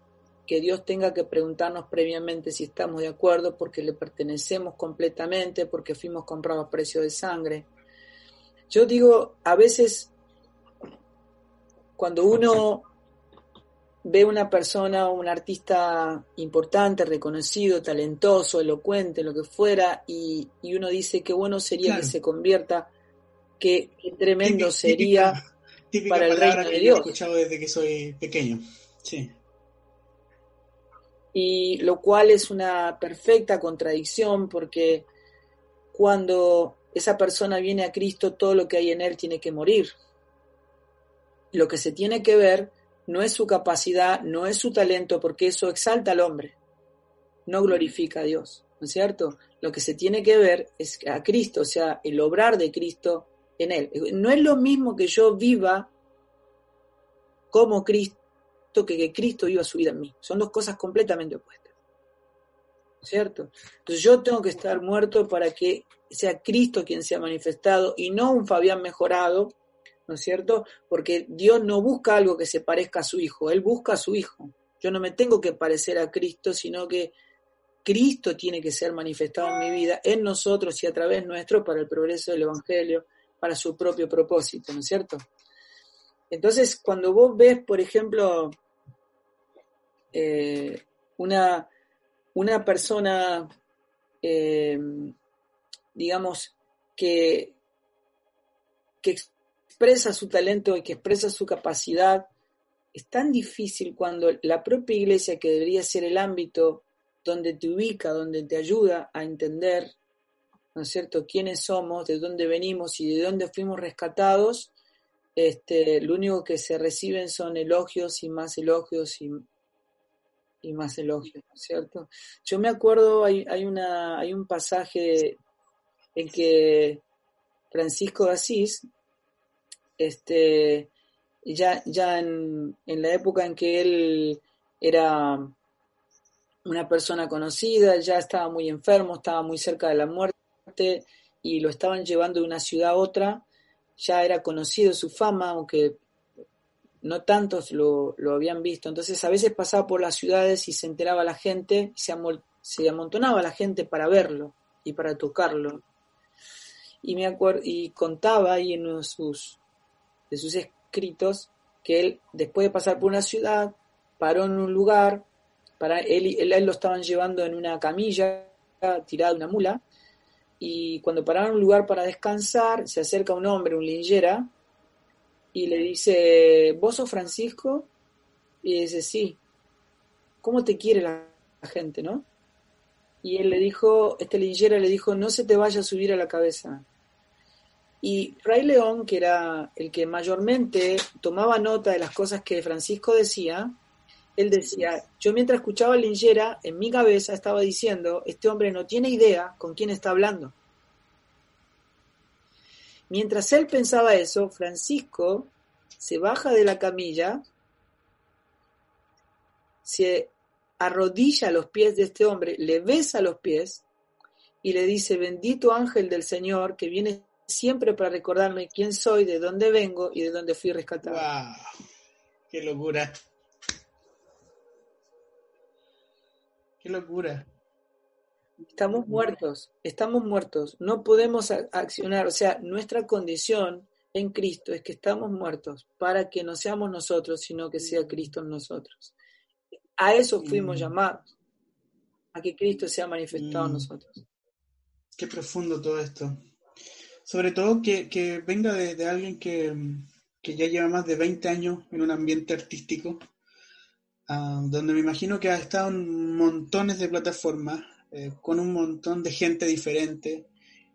que Dios tenga que preguntarnos previamente si estamos de acuerdo porque le pertenecemos completamente, porque fuimos comprados a precio de sangre. Yo digo, a veces cuando uno ve una persona, un artista importante, reconocido, talentoso, elocuente, lo que fuera, y, uno dice que bueno sería que se convierta, que, tremendo sería para el reino de Dios. He escuchado desde que soy pequeño, sí. Y lo cual es una perfecta contradicción porque cuando esa persona viene a Cristo, todo lo que hay en él tiene que morir. Lo que se tiene que ver no es su capacidad, no es su talento, porque eso exalta al hombre, no glorifica a Dios, ¿no es cierto? Lo que se tiene que ver es a Cristo, o sea, el obrar de Cristo en él. No es lo mismo que yo viva como Cristo que que Cristo viva su vida en mí. Son dos cosas completamente opuestas. ¿Cierto? Entonces yo tengo que estar muerto para que sea Cristo quien sea manifestado y no un Fabián mejorado ¿no es cierto? Porque Dios no busca algo que se parezca a su Hijo, Él busca a su Hijo. Yo no me tengo que parecer a Cristo, sino que Cristo tiene que ser manifestado en mi vida, en nosotros y a través nuestro para el progreso del Evangelio, para su propio propósito, ¿no es cierto? Entonces, cuando vos ves, por ejemplo, eh, una, una persona, eh, digamos, que, que expresa su talento y que expresa su capacidad, es tan difícil cuando la propia iglesia, que debería ser el ámbito donde te ubica, donde te ayuda a entender, ¿no es cierto?, quiénes somos, de dónde venimos y de dónde fuimos rescatados, este, lo único que se reciben son elogios y más elogios y, y más elogios, ¿no es cierto? Yo me acuerdo, hay, hay, una, hay un pasaje en que Francisco de Asís, este, ya, ya en, en la época en que él era una persona conocida, ya estaba muy enfermo, estaba muy cerca de la muerte y lo estaban llevando de una ciudad a otra, ya era conocido su fama, aunque no tantos lo, habían visto. Entonces a veces pasaba por las ciudades y se enteraba la gente, se, se amontonaba la gente para verlo y para tocarlo. Y, me acuerdo, y contaba ahí en uno de sus, de sus escritos que él, después de pasar por una ciudad, paró en un lugar, para él, él, él lo estaban llevando en una camilla tirada de una mula, y cuando pararon un lugar para descansar, se acerca un hombre, un lingera, y le dice, ¿vos sos Francisco? Y dice, sí. ¿Cómo te quiere la, gente, no? Y él le dijo, este lingera le dijo, no se te vaya a subir a la cabeza. Y Fray León, que era el que mayormente tomaba nota de las cosas que Francisco decía, él decía, yo mientras escuchaba a Lingera, en mi cabeza estaba diciendo, este hombre no tiene idea con quién está hablando. Mientras él pensaba eso, Francisco se baja de la camilla, se arrodilla a los pies de este hombre, le besa los pies y le dice, bendito ángel del Señor que viene siempre para recordarme quién soy, de dónde vengo y de dónde fui rescatado. ¡Wow! ¡Qué locura! ¡Qué locura! Estamos muertos, estamos muertos, no podemos accionar, o sea, nuestra condición en Cristo es que estamos muertos para que no seamos nosotros, sino que sea Cristo en nosotros. A eso fuimos mm. llamados, a que Cristo sea manifestado en mm. nosotros. Qué profundo todo esto. Sobre todo que, venga de, alguien que, ya lleva más de 20 años en un ambiente artístico, ah, donde me imagino que ha estado en montones de plataformas, eh, con un montón de gente diferente.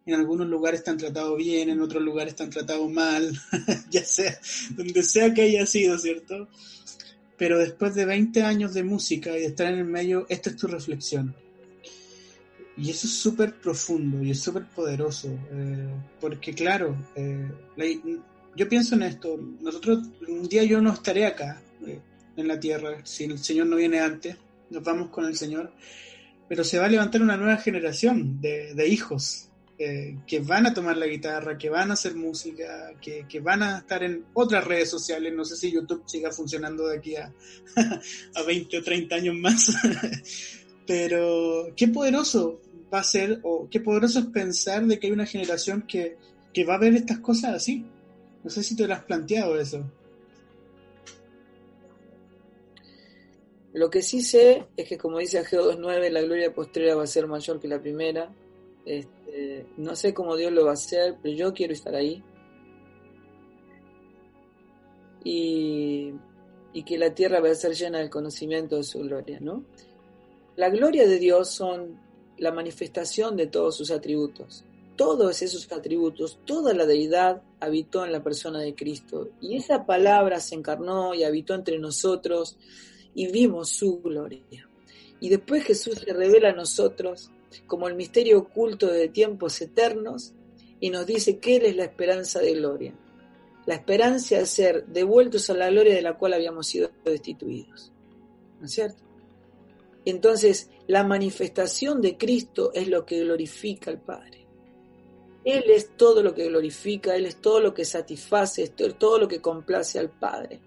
En algunos lugares están tratados bien, en otros lugares están tratados mal, ya sea donde sea que haya sido, ¿cierto? Pero después de 20 años de música y de estar en el medio, esta es tu reflexión. Y eso es súper profundo y es súper poderoso, eh, porque claro, eh, yo pienso en esto, nosotros un día yo no estaré acá en la tierra, si el Señor no viene antes, nos vamos con el Señor, pero se va a levantar una nueva generación de, hijos eh, que van a tomar la guitarra, que van a hacer música, que, van a estar en otras redes sociales. No sé si YouTube siga funcionando de aquí a, a 20 o 30 años más. Pero qué poderoso va a ser, o qué poderoso es pensar de que hay una generación que, que va a ver estas cosas así. No sé si te lo has planteado eso. Lo que sí sé es que, como dice Ageo 2.9, la gloria postrera va a ser mayor que la primera. Este, no sé cómo Dios lo va a hacer, pero yo quiero estar ahí. Y, que la tierra va a ser llena del conocimiento de su gloria, ¿no? La gloria de Dios son la manifestación de todos sus atributos. Todos esos atributos, toda la deidad habitó en la persona de Cristo. Y esa palabra se encarnó y habitó entre nosotros y vimos su gloria. Y después Jesús se revela a nosotros como el misterio oculto de tiempos eternos y nos dice que Él es la esperanza de gloria. La esperanza de ser devueltos a la gloria de la cual habíamos sido destituidos. ¿No es cierto? Entonces, la manifestación de Cristo es lo que glorifica al Padre. Él es todo lo que glorifica, Él es todo lo que satisface, es todo lo que complace al Padre.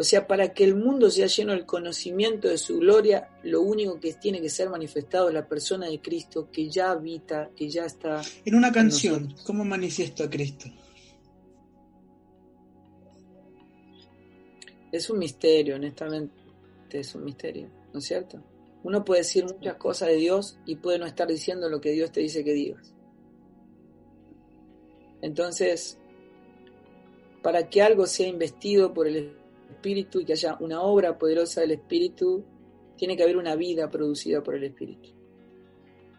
O sea, para que el mundo sea lleno del conocimiento de su gloria, lo único que tiene que ser manifestado es la persona de Cristo que ya habita, que ya está. En una canción, ¿cómo manifiesto a Cristo? Es un misterio, honestamente, es un misterio, ¿no es cierto? Uno puede decir muchas cosas de Dios y puede no estar diciendo lo que Dios te dice que digas. Entonces, para que algo sea investido por el Espíritu y que haya una obra poderosa del Espíritu, tiene que haber una vida producida por el Espíritu.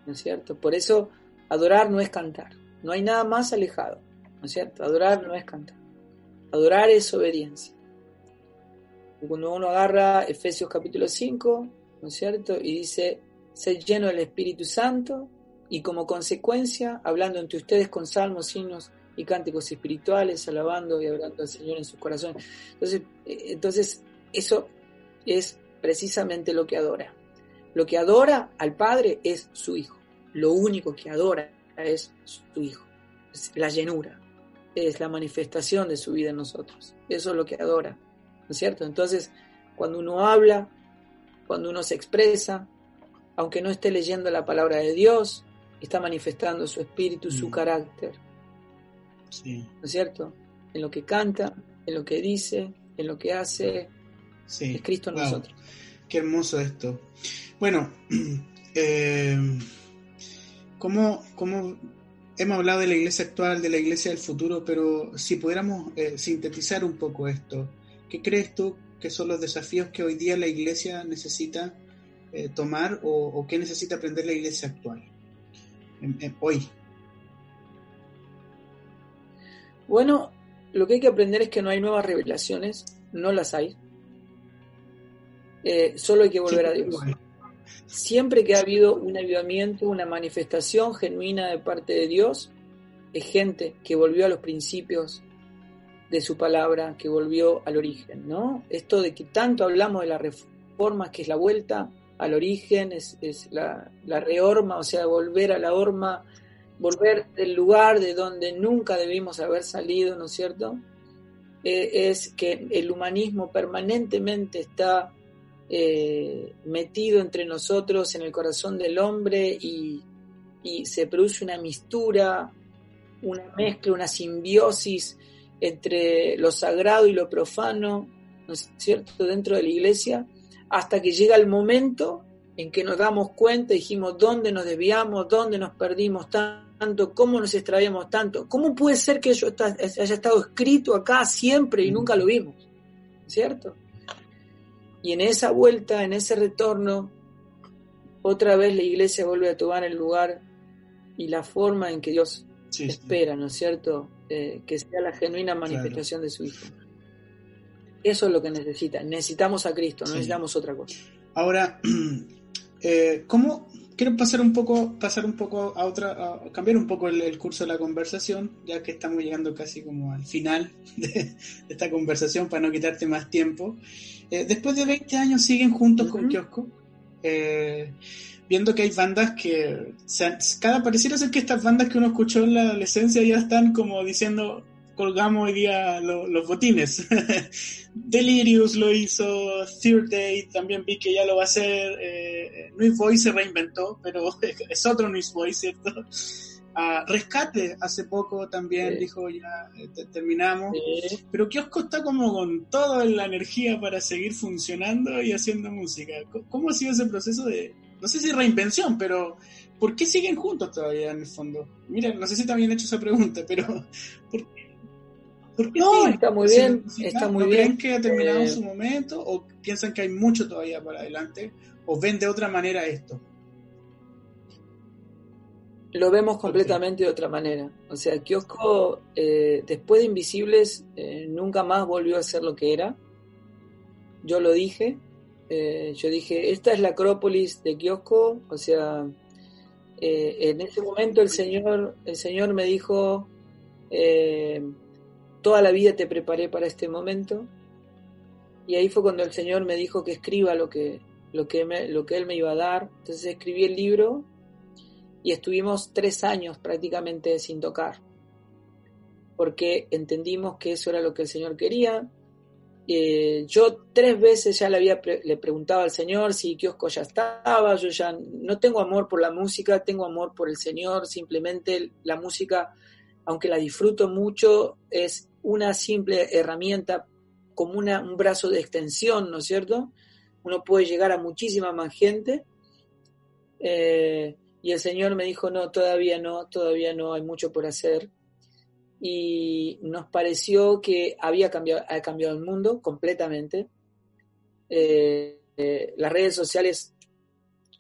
¿No es cierto? Por eso adorar no es cantar. No hay nada más alejado. ¿No es cierto? Adorar no es cantar. Adorar es obediencia. Cuando uno agarra Efesios capítulo 5, ¿no es cierto? Y dice, ser lleno del Espíritu Santo y como consecuencia, hablando entre ustedes con salmos, himnos y cánticos espirituales, alabando y hablando al Señor en sus corazones. Entonces, eh, entonces eso es precisamente lo que adora. Lo que adora al Padre es su Hijo. Lo único que adora es su Hijo. Es la llenura. Es la manifestación de su vida en nosotros. Eso es lo que adora. ¿No es cierto? Entonces, cuando uno habla, cuando uno se expresa, aunque no esté leyendo la palabra de Dios, está manifestando su espíritu, su mm. carácter. Sí. ¿No es cierto? En lo que canta, en lo que dice, en lo que hace, sí. es Cristo en nosotros. Qué hermoso esto. Bueno, eh, ¿cómo, hemos hablado de la iglesia actual, de la iglesia del futuro, pero si pudiéramos eh, sintetizar un poco esto, ¿qué crees tú que son los desafíos que hoy día la iglesia necesita eh, tomar o, qué necesita aprender la iglesia actual hoy? Bueno, lo que hay que aprender es que no hay nuevas revelaciones, no las hay. Eh, solo hay que volver a Dios. Siempre que ha habido un avivamiento, una manifestación genuina de parte de Dios, es gente que volvió a los principios de su palabra, que volvió al origen, ¿no? Esto de que tanto hablamos de la reforma, que es la vuelta al origen, es, la, la, reorma, o sea, volver a la horma, volver del lugar de donde nunca debimos haber salido, ¿no es cierto? Eh, es que el humanismo permanentemente está eh, metido entre nosotros, en el corazón del hombre, y, se produce una mistura, una mezcla, una simbiosis entre lo sagrado y lo profano, ¿no es cierto?, dentro de la iglesia, hasta que llega el momento en que nos damos cuenta, dijimos dónde nos desviamos, dónde nos perdimos tanto, cómo nos extraviamos tanto, cómo puede ser que eso haya estado escrito acá siempre y nunca lo vimos, ¿cierto? Y en esa vuelta, en ese retorno, otra vez la iglesia vuelve a tomar el lugar y la forma en que Dios espera, ¿no es cierto? Eh, que sea la genuina manifestación de su Hijo. Eso es lo que necesita. Necesitamos a Cristo, no necesitamos otra cosa. Ahora, eh, ¿cómo, quiero pasar un poco, pasar un poco a otra, cambiar un poco el, curso de la conversación, ya que estamos llegando casi como al final de, esta conversación para no quitarte más tiempo. Eh, después de 20 años siguen juntos con Kiosco, eh, viendo que hay bandas que, cada pareciera ser que estas bandas que uno escuchó en la adolescencia ya están como diciendo, colgamos hoy día los botines. Delirious lo hizo, Third Day también vi que ya lo va a hacer, eh, Boy se reinventó, pero es otro Nuis Boy, ¿cierto? Ah, Rescate hace poco también dijo ya eh, terminamos, pero Kiosco está como con toda la energía para seguir funcionando y haciendo música. ¿Cómo ha sido ese proceso de, no sé si reinvención, pero ¿por qué siguen juntos todavía en el fondo? Mira, no sé si también he hecho esa pregunta, pero ¿por qué? No, está muy bien, está muy bien. ¿Creen que ha terminado eh, su momento o piensan que hay mucho todavía para adelante o ven de otra manera esto? Lo vemos completamente de otra manera. O sea, Kiosco, eh, después de Invisibles, eh, nunca más volvió a ser lo que era. Yo lo dije. yo dije, esta es la Acrópolis de Kiosco. O sea, en ese momento el Señor, el Señor me dijo, toda la vida te preparé para este momento. Y ahí fue cuando el Señor me dijo que escriba lo que, lo que, lo que Él me iba a dar. Entonces escribí el libro y estuvimos tres años prácticamente sin tocar, porque entendimos que eso era lo que el Señor quería. Eh, yo tres veces ya le había le preguntaba al Señor si Kiosco ya estaba, yo ya no tengo amor por la música, tengo amor por el Señor, simplemente la música, aunque la disfruto mucho, es una simple herramienta como una, un brazo de extensión, ¿no es cierto? Uno puede llegar a muchísima más gente. Eh, y el Señor me dijo, no, todavía no, todavía no, hay mucho por hacer. Y nos pareció que había cambiado, ha cambiado el mundo completamente. Eh, eh, las redes sociales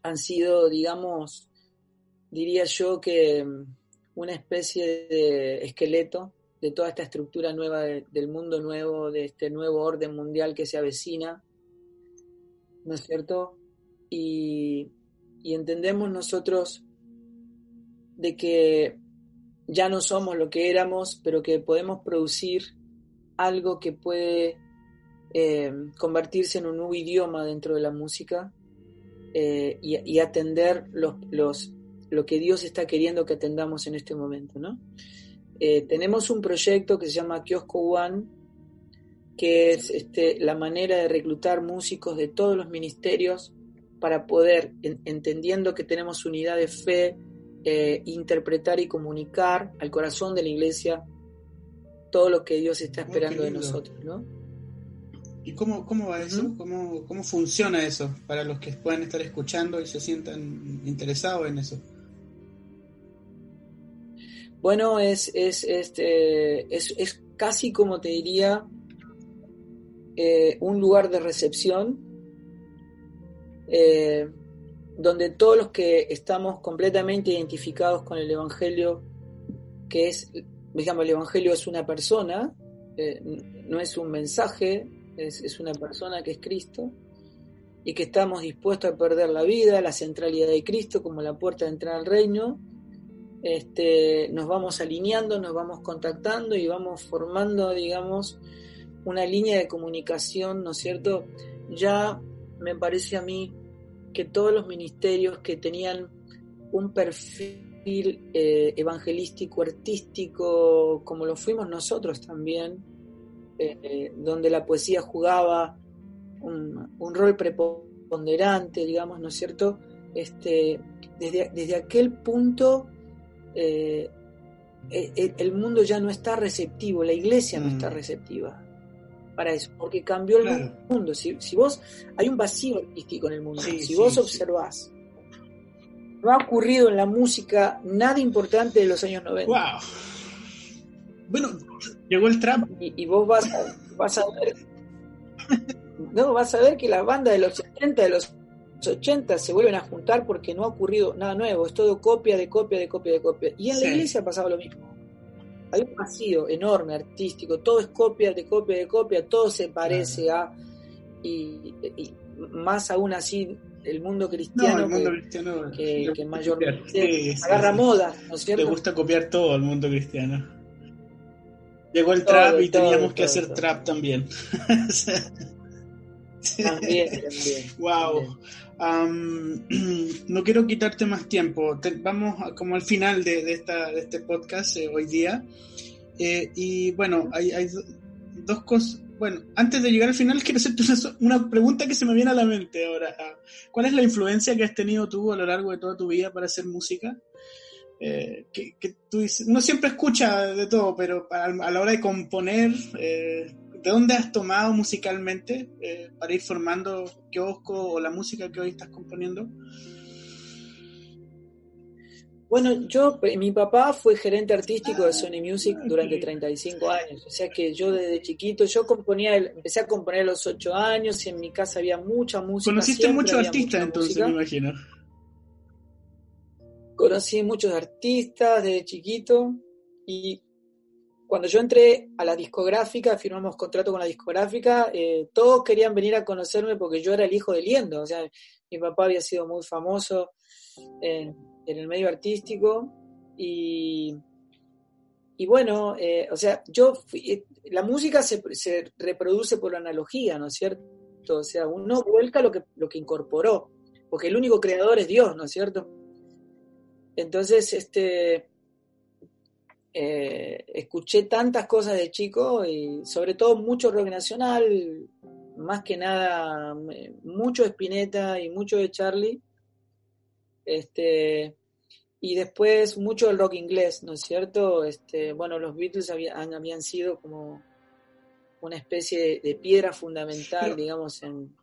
han sido, digamos, diría yo que mm, una especie de esqueleto de toda esta estructura nueva del mundo nuevo, de este nuevo orden mundial que se avecina, ¿no es cierto? y, entendemos nosotros de que ya no somos lo que éramos, pero que podemos producir algo que puede eh, convertirse en un nuevo idioma dentro de la música eh, y, y, atender los, los, lo que Dios está queriendo que atendamos en este momento. ¿no? Eh, tenemos un proyecto que se llama Kiosco One, que es este, la manera de reclutar músicos de todos los ministerios para poder, en, entendiendo que tenemos unidad de fe, eh, interpretar y comunicar al corazón de la iglesia todo lo que Dios está esperando oh, de nosotros, ¿no? ¿Y cómo, cómo va eso? ¿Mm? ¿Cómo, ¿Cómo funciona eso para los que puedan estar escuchando y se sientan interesados en eso? Bueno, es, es, este, es, es casi como te diría eh, un lugar de recepción eh, donde todos los que estamos completamente identificados con el Evangelio, que es, digamos, el Evangelio es una persona, eh, no es un mensaje, es, es, una persona que es Cristo, y que estamos dispuestos a perder la vida, la centralidad de Cristo como la puerta de entrar al reino, este, nos vamos alineando, nos vamos contactando y vamos formando, digamos, una línea de comunicación, ¿no es cierto? Ya me parece a mí que todos los ministerios que tenían un perfil eh, evangelístico, artístico, como lo fuimos nosotros también, eh, eh, donde la poesía jugaba un, rol preponderante, digamos, ¿no es cierto? Este, desde, desde aquel punto eh, el, el, mundo ya no está receptivo, la iglesia no mm. está receptiva para eso, porque cambió el claro. mundo. Si, si, vos, hay un vacío artístico en el mundo, sí, si sí, vos observás, no ha ocurrido en la música nada importante de los años 90. Wow. Bueno, llegó el trap. Y, y vos vas a, vas a ver. no, vas a ver que la banda de los 70, de los 80 se vuelven a juntar porque no ha ocurrido nada nuevo, es todo copia de copia de copia de copia. Y en sí. la iglesia ha pasado lo mismo hay un vacío enorme artístico, todo es copia de copia de copia, todo se parece a. Y, y, más aún así, el mundo cristiano, no, el mundo que, cristiano que, que mayormente sí, agarra moda, ¿no es cierto? Te gusta copiar todo el mundo cristiano. Llegó el todo, trap y todo, teníamos que hacer trap también. también, también. Wow. Um, no quiero quitarte más tiempo. Vamos a, como al final de, este podcast eh, hoy día. Eh, y bueno, hay, dos cosas. Bueno, antes de llegar al final, quiero hacerte una, pregunta que se me viene a la mente ahora. ¿Cuál es la influencia que has tenido tú a lo largo de toda tu vida para hacer música? Eh, que, tú uno siempre escucha de todo, pero a, la hora de componer, ¿de dónde has tomado musicalmente eh, para ir formando Kiosco o la música que hoy estás componiendo? Bueno, yo, mi papá fue gerente artístico de Sony Music durante 35 años, o sea que yo desde chiquito, yo componía, empecé a componer a los 8 años y en mi casa había mucha música. ¿Conociste muchos artistas entonces, música. me imagino? Conocí muchos artistas desde chiquito y cuando yo entré a la discográfica, firmamos contrato con la discográfica, eh, todos querían venir a conocerme porque yo era el hijo de Liendo, o sea, mi papá había sido muy famoso en, el medio artístico y, y bueno, eh, o sea, yo, fui, eh, la música se, se, reproduce por analogía, ¿no es cierto? O sea, uno vuelca lo que, lo que incorporó, porque el único creador es Dios, ¿no es cierto? Entonces, este eh, escuché tantas cosas de chico y sobre todo mucho rock nacional, más que nada mucho de Spinetta y mucho de Charlie. Este, y después mucho del rock inglés, ¿no es cierto? Este, bueno, los Beatles habían, habían sido como una especie de, de piedra fundamental, Pero, digamos, en,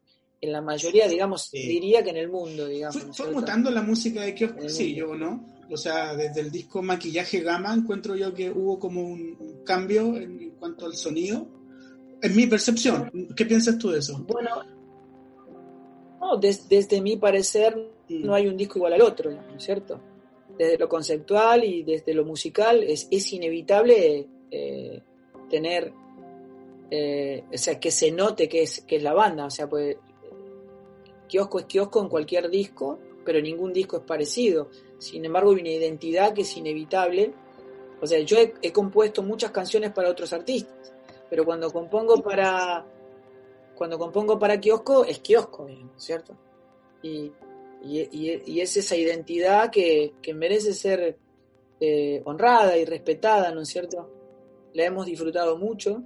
en, la mayoría, digamos, diría que en el mundo, digamos. ¿Fue, fue mutando la música de Kiosco? Sí, yo, ¿no? O sea, desde el disco Maquillaje Gama encuentro yo que hubo como un, un cambio en, en, cuanto al sonido. En mi percepción, ¿qué piensas tú de eso? Bueno, no, des, desde mi parecer mm. no hay un disco igual al otro, ¿no es cierto? Desde lo conceptual y desde lo musical es, es inevitable eh, tener, eh, o sea, que se note que es, que es la banda, o sea, pues kiosco es kiosco en cualquier disco, pero ningún disco es parecido. Sin embargo, hay una identidad que es inevitable. O sea, yo he, he compuesto muchas canciones para otros artistas, pero cuando compongo para cuando compongo para kiosco es kiosco, ¿cierto? Y, y, es esa identidad que, que merece ser eh, honrada y respetada, ¿no es cierto? La hemos disfrutado mucho,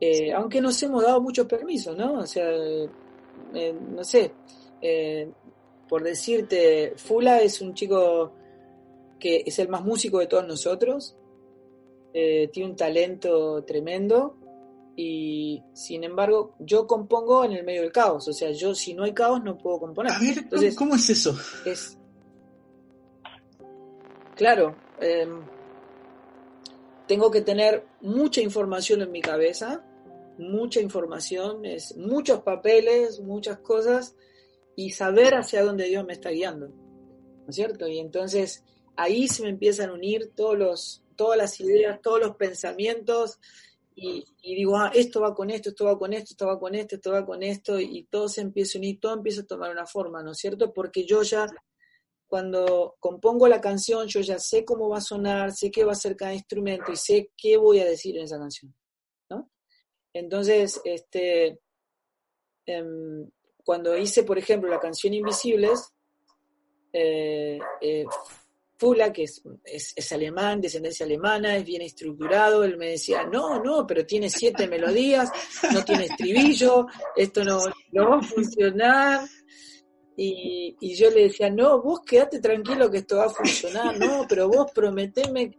eh, aunque nos hemos dado muchos permisos, ¿no? O sea, eh, no sé, por decirte, Fula es un chico que es el más músico de todos nosotros, tiene un talento tremendo y sin embargo yo compongo en el medio del caos, o sea, yo si no hay caos no puedo componer. A ver, Entonces, ¿cómo es eso? Es, claro, em, tengo que tener mucha información en mi cabeza, mucha información, es, muchos papeles, muchas cosas, y saber hacia dónde Dios me está guiando, ¿no es cierto? Y entonces ahí se me empiezan a unir todos los, todas las ideas, todos los pensamientos, y, digo, ah, esto va con esto, esto va con esto, esto va con esto, esto va con esto, y todo se empieza a unir, todo empieza a tomar una forma, ¿no es cierto? Porque yo ya, cuando compongo la canción, yo ya sé cómo va a sonar, sé qué va a ser cada instrumento y sé qué voy a decir en esa canción, ¿no? Entonces, este, em, cuando hice, por ejemplo, la canción Invisibles, eh, eh, Fula, que es, es, alemán, descendencia alemana, es bien estructurado, él me decía, no, no, pero tiene siete melodías, no tiene estribillo, esto no, va a funcionar. Y, yo le decía, no, vos quedate tranquilo que esto va a funcionar, no, pero vos prometeme.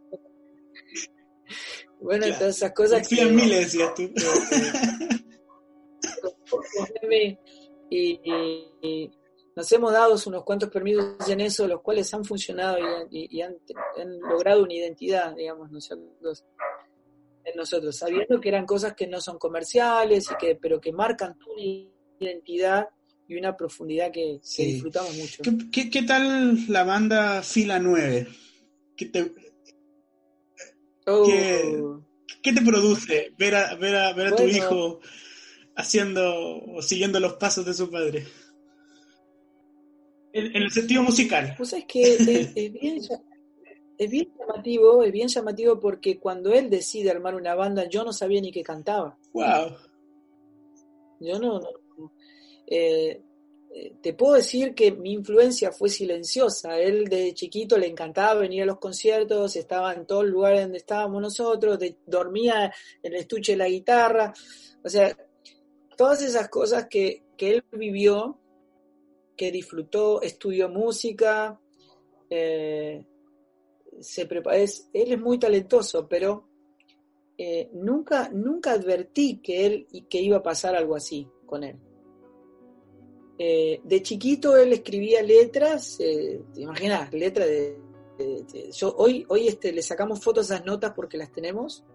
Bueno, todas esas cosas. que, en mí le decías tú. y, nos hemos dado unos cuantos permisos en eso, los cuales han funcionado y, han, logrado una identidad, digamos, nosotros, en nosotros, sabiendo que eran cosas que no son comerciales, y que, pero que marcan tu identidad y una profundidad que, disfrutamos mucho. ¿Qué, tal la banda Fila 9? ¿Qué te, oh. ¿qué, te produce ver a, ver a, ver a tu hijo haciendo o siguiendo los pasos de su padre? en, el sentido musical. Pues es que es, bien, es bien llamativo, es bien llamativo porque cuando él decide armar una banda, yo no sabía ni que cantaba. Wow. Yo no, eh, eh, te puedo decir que mi influencia fue silenciosa. Él de chiquito le encantaba venir a los conciertos, estaba en todo el lugar donde estábamos nosotros, dormía en el estuche de la guitarra. O sea, todas esas cosas que, que él vivió que disfrutó, estudió música, eh, se es, él es muy talentoso, pero eh, nunca, nunca advertí que él que iba a pasar algo así con él. Eh, de chiquito él escribía letras, te imaginas, letras de, yo hoy, hoy este, le sacamos fotos a esas notas porque las tenemos,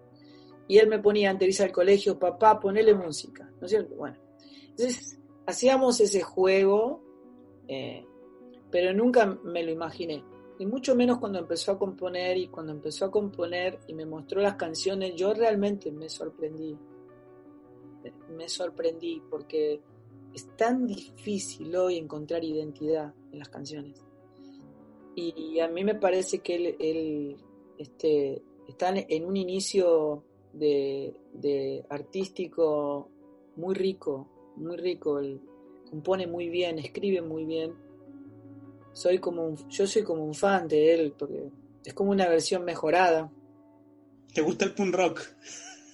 y él me ponía antes de al colegio, papá, ponele música, ¿no es cierto? Bueno, entonces hacíamos ese juego eh, pero nunca me lo imaginé. Y mucho menos cuando empezó a componer y cuando empezó a componer y me mostró las canciones, yo realmente me sorprendí. Me sorprendí porque es tan difícil hoy encontrar identidad en las canciones. Y a mí me parece que él, este, está en un inicio de, de, artístico muy rico, muy rico. El, compone muy bien, escribe muy bien. Soy como un, yo soy como un fan de él, porque es como una versión mejorada. ¿Te gusta el punk rock?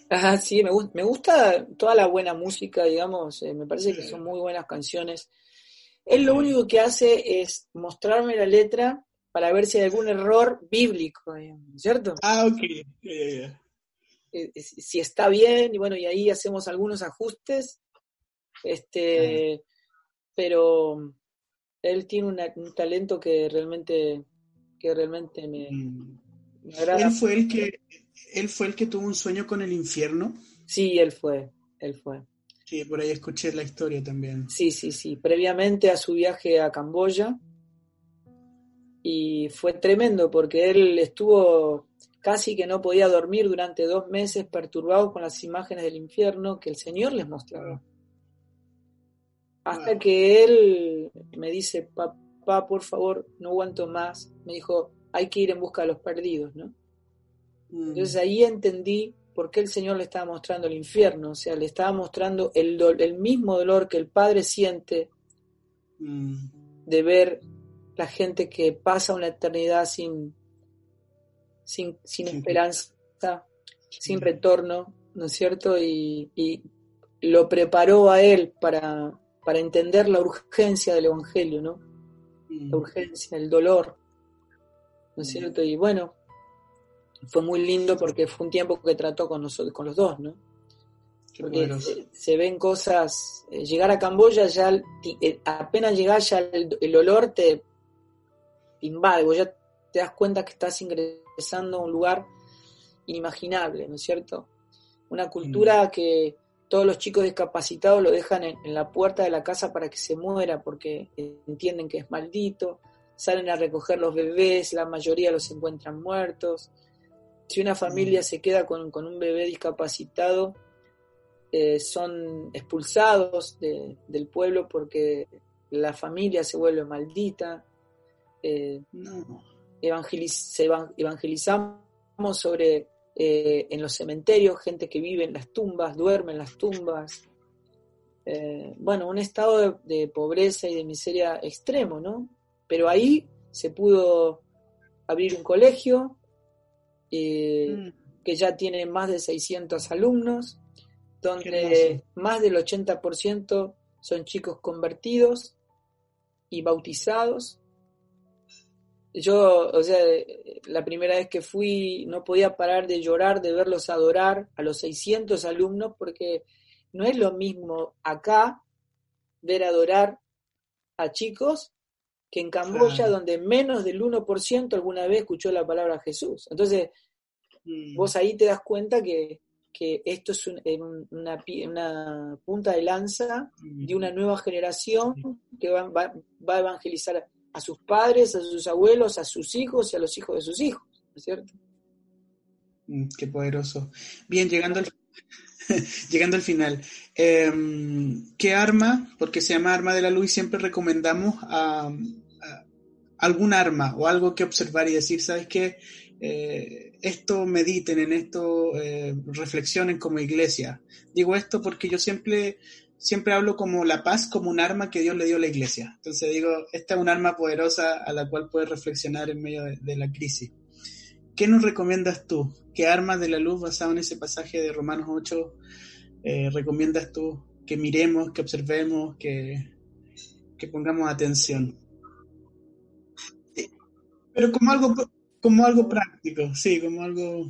Ajá, sí, me, me gusta toda la buena música, digamos, eh, me parece que son muy buenas canciones. Él lo único que hace es mostrarme la letra para ver si hay algún error bíblico, ¿cierto? Ah, ok. Eh, si está bien, y bueno, y ahí hacemos algunos ajustes. Este, pero él tiene un talento que realmente, que realmente me, mm. agrada. ¿Él fue, el que, ¿Él fue el que tuvo un sueño con el infierno? Sí, él fue, él fue. Sí, por ahí escuché la historia también. Sí, sí, sí. Previamente a su viaje a Camboya. Y fue tremendo porque él estuvo casi que no podía dormir durante dos meses perturbado con las imágenes del infierno que el Señor les mostraba Hasta que él me dice, papá, por favor, no aguanto más. Me dijo, hay que ir en busca de los perdidos, ¿no? Mm. Entonces ahí entendí por qué el Señor le estaba mostrando el infierno, o sea, le estaba mostrando el, el mismo dolor que el Padre siente Mm. de ver la gente que pasa una eternidad sin, sin, esperanza, sin retorno, ¿no es cierto? Y, y lo preparó a él para, para entender la urgencia del Evangelio, ¿no? Mm. La urgencia, el dolor, ¿no es cierto? Y bueno, fue muy lindo porque fue un tiempo que trató con, nosotros, con los dos, ¿no? Porque se, se ven cosas, eh, llegar a Camboya ya, eh, apenas llegás ya el, el olor te, te invade, vos ya te das cuenta que estás ingresando un lugar inimaginable, ¿no es cierto? Una cultura que todos los chicos discapacitados lo dejan en, en la puerta de la casa para que se muera porque entienden que es maldito, salen a recoger los bebés, la mayoría los encuentran muertos. Si una familia se queda con, con un bebé discapacitado, eh, son expulsados de- del pueblo porque la familia se vuelve maldita. Eh, No. Evangeliz- evangelizamos sobre eh, en los cementerios, gente que vive en las tumbas, duerme en las tumbas. Eh, bueno, un estado de, de pobreza y de miseria extremo, ¿no? Pero ahí se pudo abrir un colegio eh, Mm. que ya tiene más de 600 alumnos, donde más del 80% son chicos convertidos y bautizados. Yo, o sea, la primera vez que fui no podía parar de llorar, de verlos adorar a los 600 alumnos, porque no es lo mismo acá ver adorar a chicos que en Camboya, Claro. donde menos del 1% alguna vez escuchó la palabra Jesús. Entonces, Mm. vos ahí te das cuenta que, que esto es un- una, una punta de lanza Mm. de una nueva generación que va, va- va a evangelizar a sus padres, a sus abuelos, a sus hijos y a los hijos de sus hijos, ¿no es cierto? Mm, Qué poderoso. Bien, llegando al, llegando al final. Em, ¿qué arma? Porque se llama arma de la luz siempre recomendamos a, a algún arma o algo que observar y decir, ¿sabes qué? Eh, esto mediten en esto, eh, reflexionen como iglesia. Digo esto porque yo siempre, siempre hablo como la paz como un arma que Dios le dio a la iglesia. Entonces digo, esta es un arma poderosa a la cual puedes reflexionar en medio de, la crisis. ¿Qué nos recomiendas tú? ¿Qué armas de la luz basado en ese pasaje de Romanos 8 eh, recomiendas tú que miremos, que observemos, que, que pongamos atención? Pero como algo, como algo práctico, sí, como algo...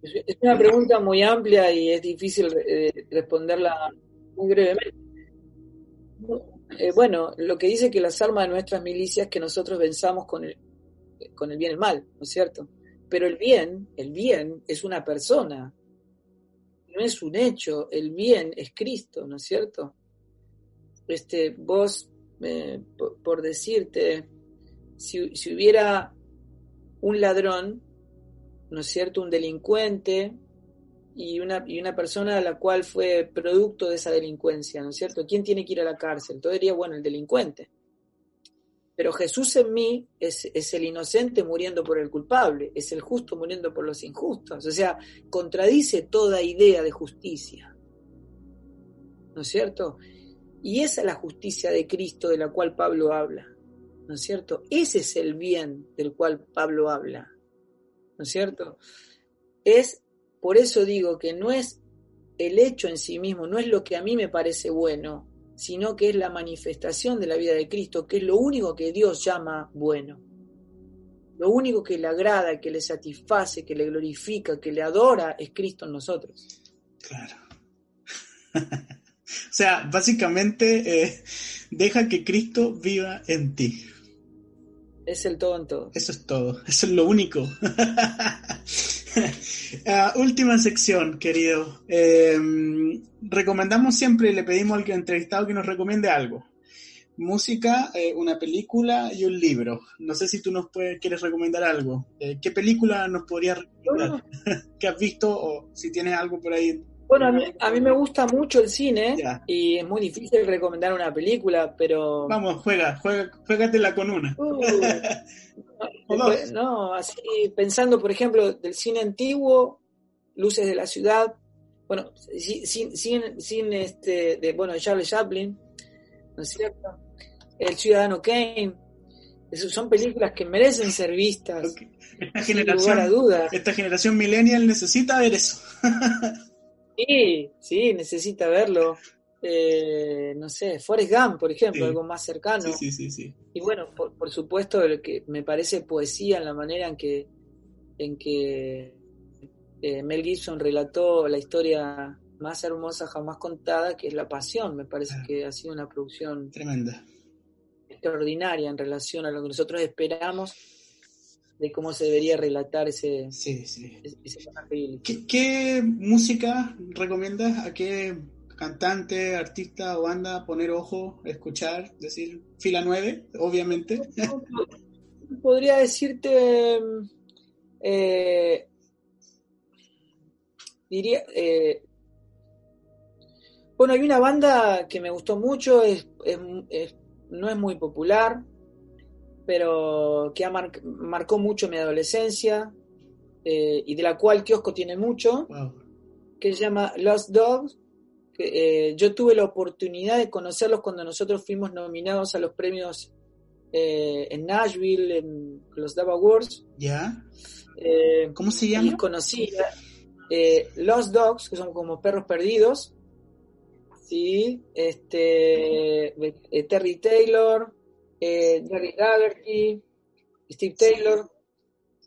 Es una pregunta muy amplia y es difícil eh, responderla muy brevemente. Eh, bueno, lo que dice que las armas de nuestras milicias que nosotros venzamos con el, con el bien y el mal, ¿no es cierto? Pero el bien, el bien es una persona, no es un hecho, el bien es Cristo, ¿no es cierto? Este, vos, eh, por, por decirte, si, si hubiera un ladrón, ¿no es cierto?, un delincuente y una, y una persona a la cual fue producto de esa delincuencia, ¿no es cierto? ¿Quién tiene que ir a la cárcel? Todo diría, bueno, el delincuente. Pero Jesús en mí es, es el inocente muriendo por el culpable, es el justo muriendo por los injustos. O sea, contradice toda idea de justicia. ¿No es cierto? Y esa es la justicia de Cristo de la cual Pablo habla. ¿No es cierto? Ese es el bien del cual Pablo habla. ¿No es cierto? Es, por eso digo que no es el hecho en sí mismo, no es lo que a mí me parece bueno, sino que es la manifestación de la vida de Cristo, que es lo único que Dios llama bueno. Lo único que le agrada, que le satisface, que le glorifica, que le adora, es Cristo en nosotros. Claro. o sea, básicamente eh, deja que Cristo viva en ti. Es el todo en todo. Eso es todo, eso es lo único. Ah, última sección, querido. Eh, recomendamos siempre, le pedimos al entrevistado que nos recomiende algo. Música, eh, una película y un libro. No sé si tú nos puedes, quieres recomendar algo. Eh, ¿Qué película nos podrías recomendar? ¿Qué has visto o si tienes algo por ahí? Bueno, a mí, a mí me gusta mucho el cine y es muy difícil recomendar una película, pero... Vamos, juega, juega juégatela con una. Uh, no, así pensando, por ejemplo, del cine antiguo, Luces de la Ciudad, bueno, sin, sin, sin este, de, bueno, Charles Chaplin, ¿no es cierto? El Ciudadano Kane, son películas que merecen ser vistas. Esta generación, duda. esta generación millennial necesita ver eso. sí, sí, necesita verlo. Eh, no sé, Forrest Gump, por ejemplo, algo más cercano. Sí, sí, sí, Y bueno, por, supuesto, que me parece poesía en la manera en que, en que eh, Mel Gibson relató la historia más hermosa jamás contada, que es La Pasión. Me parece que ha sido una producción tremenda extraordinaria en relación a lo que nosotros esperamos de cómo se debería relatar ese, sí, sí. ¿Qué, música recomiendas? ¿A qué cantante, artista o banda poner ojo, escuchar, decir fila 9, obviamente? Podría decirte, eh, diría, eh, bueno, hay una banda que me gustó mucho, es, es no es muy popular, pero que marcó mucho mi adolescencia eh, y de la cual Kiosco tiene mucho, que se llama Lost Dogs. Que, eh, yo tuve la oportunidad de conocerlos cuando nosotros fuimos nominados a los premios eh, en Nashville, en los Dove Awards. ¿Ya? ¿Cómo se llama? Y conocí Lost Dogs, que son como perros perdidos. Sí, este, Terry Taylor, eh, Jerry Dagerty, Steve Taylor,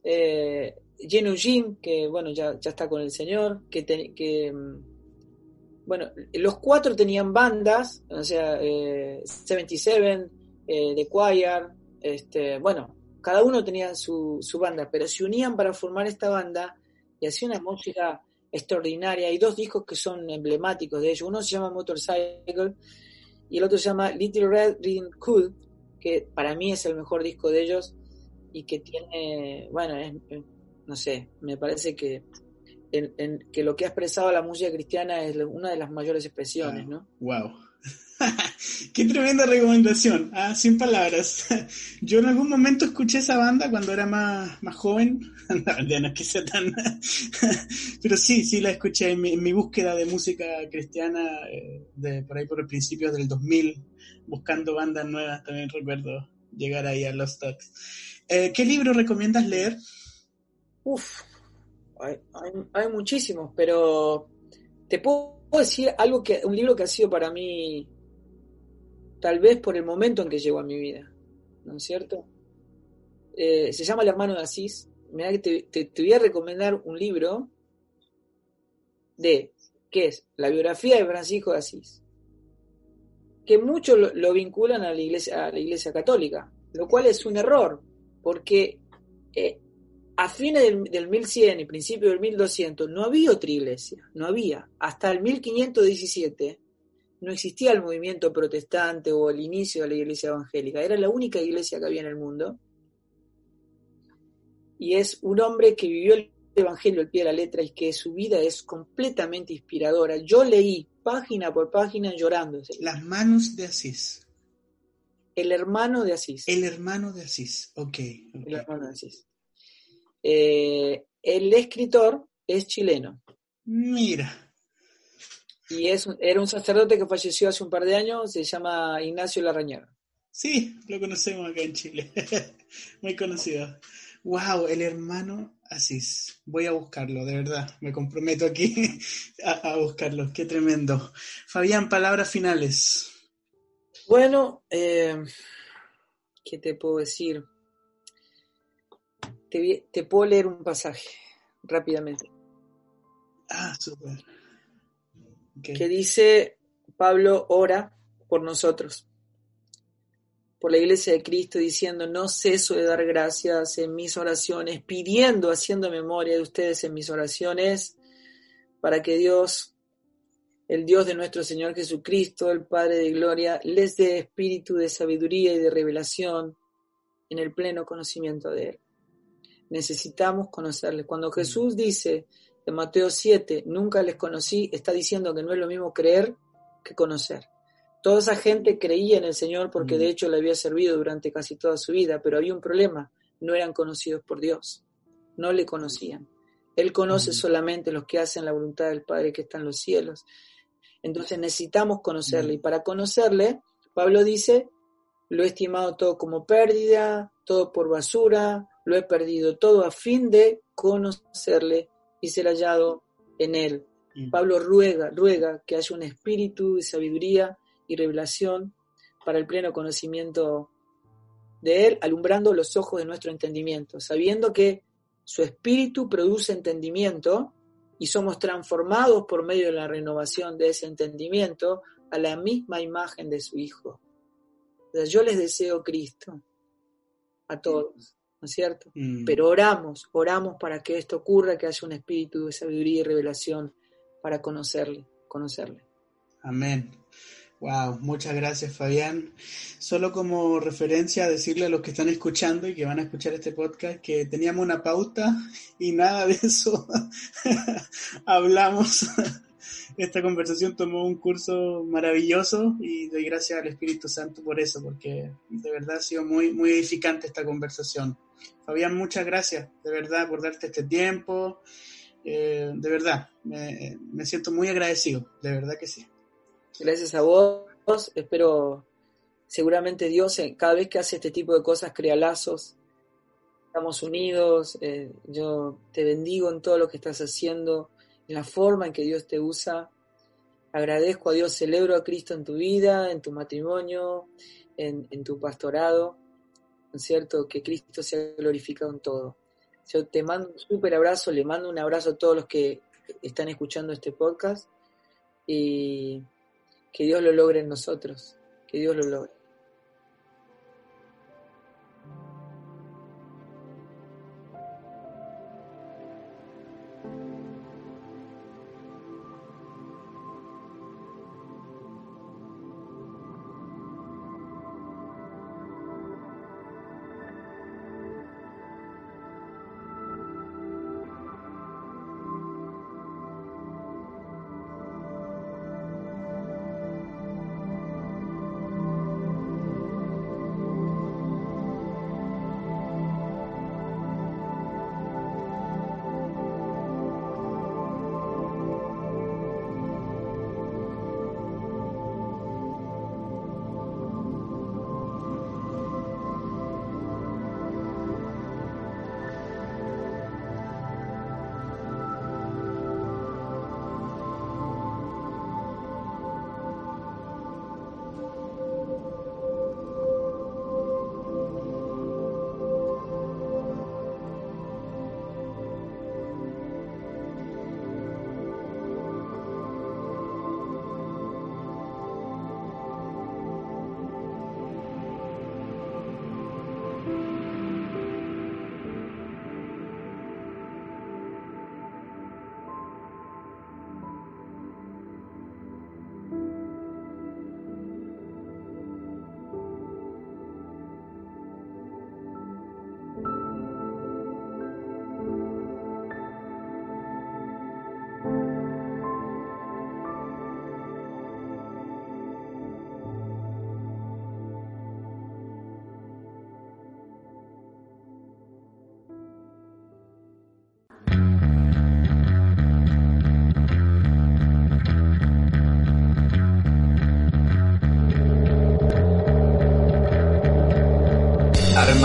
eh, Jen Eugene, que bueno, ya, ya está con el señor, que, que mm, bueno, los cuatro tenían bandas, o sea, eh, 77, eh, The Choir, este, bueno, cada uno tenía su, su banda, pero se unían para formar esta banda y hacían una música extraordinaria. Hay dos discos que son emblemáticos de ellos. Uno se llama Motorcycle y el otro se llama Little Red Riding Hood, que para mí es el mejor disco de ellos y que tiene, bueno, no sé, me parece que, que lo que ha expresado la música cristiana es una de las mayores expresiones, ¿no? Wow. Qué tremenda recomendación, ah, sin palabras. Yo en algún momento escuché esa banda cuando era más, más joven, no, es que sea tan... Pero sí, sí la escuché en mi, búsqueda de música cristiana, eh, de, por ahí por el principio del 2000, buscando bandas nuevas, también recuerdo llegar ahí a Los Talks. Eh, ¿Qué libro recomiendas leer? Uf, hay, hay muchísimos, pero te puedo decir algo que, un libro que ha sido para mí tal vez por el momento en que llegó a mi vida, ¿no es cierto? Eh, se llama El hermano de Asís. Mira que te, voy a recomendar un libro de, ¿qué es? La biografía de Francisco de Asís. Que muchos lo, vinculan a la, iglesia, a la iglesia católica, lo cual es un error, porque eh, a fines del, del, 1100 y principio del 1200 no había otra iglesia, no había. Hasta el 1517 no existía el movimiento protestante o el inicio de la iglesia evangélica, era la única iglesia que había en el mundo. Y es un hombre que vivió el evangelio al pie de la letra y que su vida es completamente inspiradora. Yo leí página por página llorando. Las manos de Asís. El hermano de Asís. El hermano de Asís, ok. El hermano de Asís. Eh, el escritor es chileno. Mira y es, era un sacerdote que falleció hace un par de años, se llama Ignacio Larrañaga. Sí, lo conocemos acá en Chile, muy conocido. Wow, el hermano Asís. Voy a buscarlo, de verdad. Me comprometo aquí a, buscarlo. Qué tremendo. Fabián, palabras finales. Bueno, eh, ¿qué te puedo decir? Te, te puedo leer un pasaje rápidamente. Ah, súper que dice Pablo ora por nosotros, por la iglesia de Cristo, diciendo, no ceso de dar gracias en mis oraciones, pidiendo, haciendo memoria de ustedes en mis oraciones, para que Dios, el Dios de nuestro Señor Jesucristo, el Padre de Gloria, les dé espíritu de sabiduría y de revelación en el pleno conocimiento de Él. Necesitamos conocerle. Cuando Jesús dice, de Mateo 7, nunca les conocí, está diciendo que no es lo mismo creer que conocer. Toda esa gente creía en el Señor porque de hecho le había servido durante casi toda su vida, pero había un problema, no eran conocidos por Dios, no le conocían. Él conoce solamente los que hacen la voluntad del Padre que está en los cielos. Entonces necesitamos conocerle y para conocerle, Pablo dice, lo he estimado todo como pérdida, todo por basura, lo he perdido todo a fin de conocerle y ser hallado en él. Mm. Pablo ruega, ruega que haya un espíritu de sabiduría y revelación para el pleno conocimiento de Él, alumbrando los ojos de nuestro entendimiento, sabiendo que su espíritu produce entendimiento y somos transformados por medio de la renovación de ese entendimiento a la misma imagen de su Hijo. O sea, yo les deseo Cristo a todos, ¿no es cierto? Mm. Pero oramos, oramos para que esto ocurra, que haya un espíritu de sabiduría y revelación para conocerle, conocerle. Amén. Wow, muchas gracias Fabián. Solo como referencia decirle a los que están escuchando y que van a escuchar este podcast que teníamos una pauta y nada de eso hablamos. Esta conversación tomó un curso maravilloso y doy gracias al Espíritu Santo por eso, porque de verdad ha sido muy, muy edificante esta conversación. Fabián, muchas gracias, de verdad, por darte este tiempo. Eh, de verdad, me, siento muy agradecido, de verdad que sí. Gracias a vos, espero, seguramente Dios eh, cada vez que hace este tipo de cosas crea lazos, estamos unidos, eh, yo te bendigo en todo lo que estás haciendo, en la forma en que Dios te usa, agradezco a Dios, celebro a Cristo en tu vida, en tu matrimonio, en, en tu pastorado, ¿no es cierto? Que Cristo sea glorificado en todo. Yo te mando un súper abrazo, le mando un abrazo a todos los que están escuchando este podcast y que Dios lo logre en nosotros, que Dios lo logre.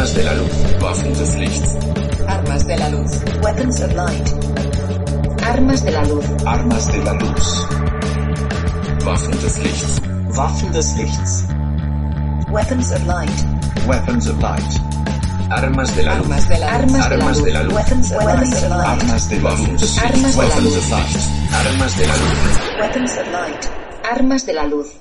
Armas de la luz, Waffen des Lichts. Armas de la luz. Weapons of light. Armas de la luz. Armas de la luz. Waffen des Lichts. Waffen des Lichts. Weapons of light. Weapons of light. Armas de la luz. Armas de la luz. Armas de la luz. Weapons of light. Armas de la luz. Armas de la Weapons luz. of light. Armas de la luz. Weapons of light. Armas de la luz.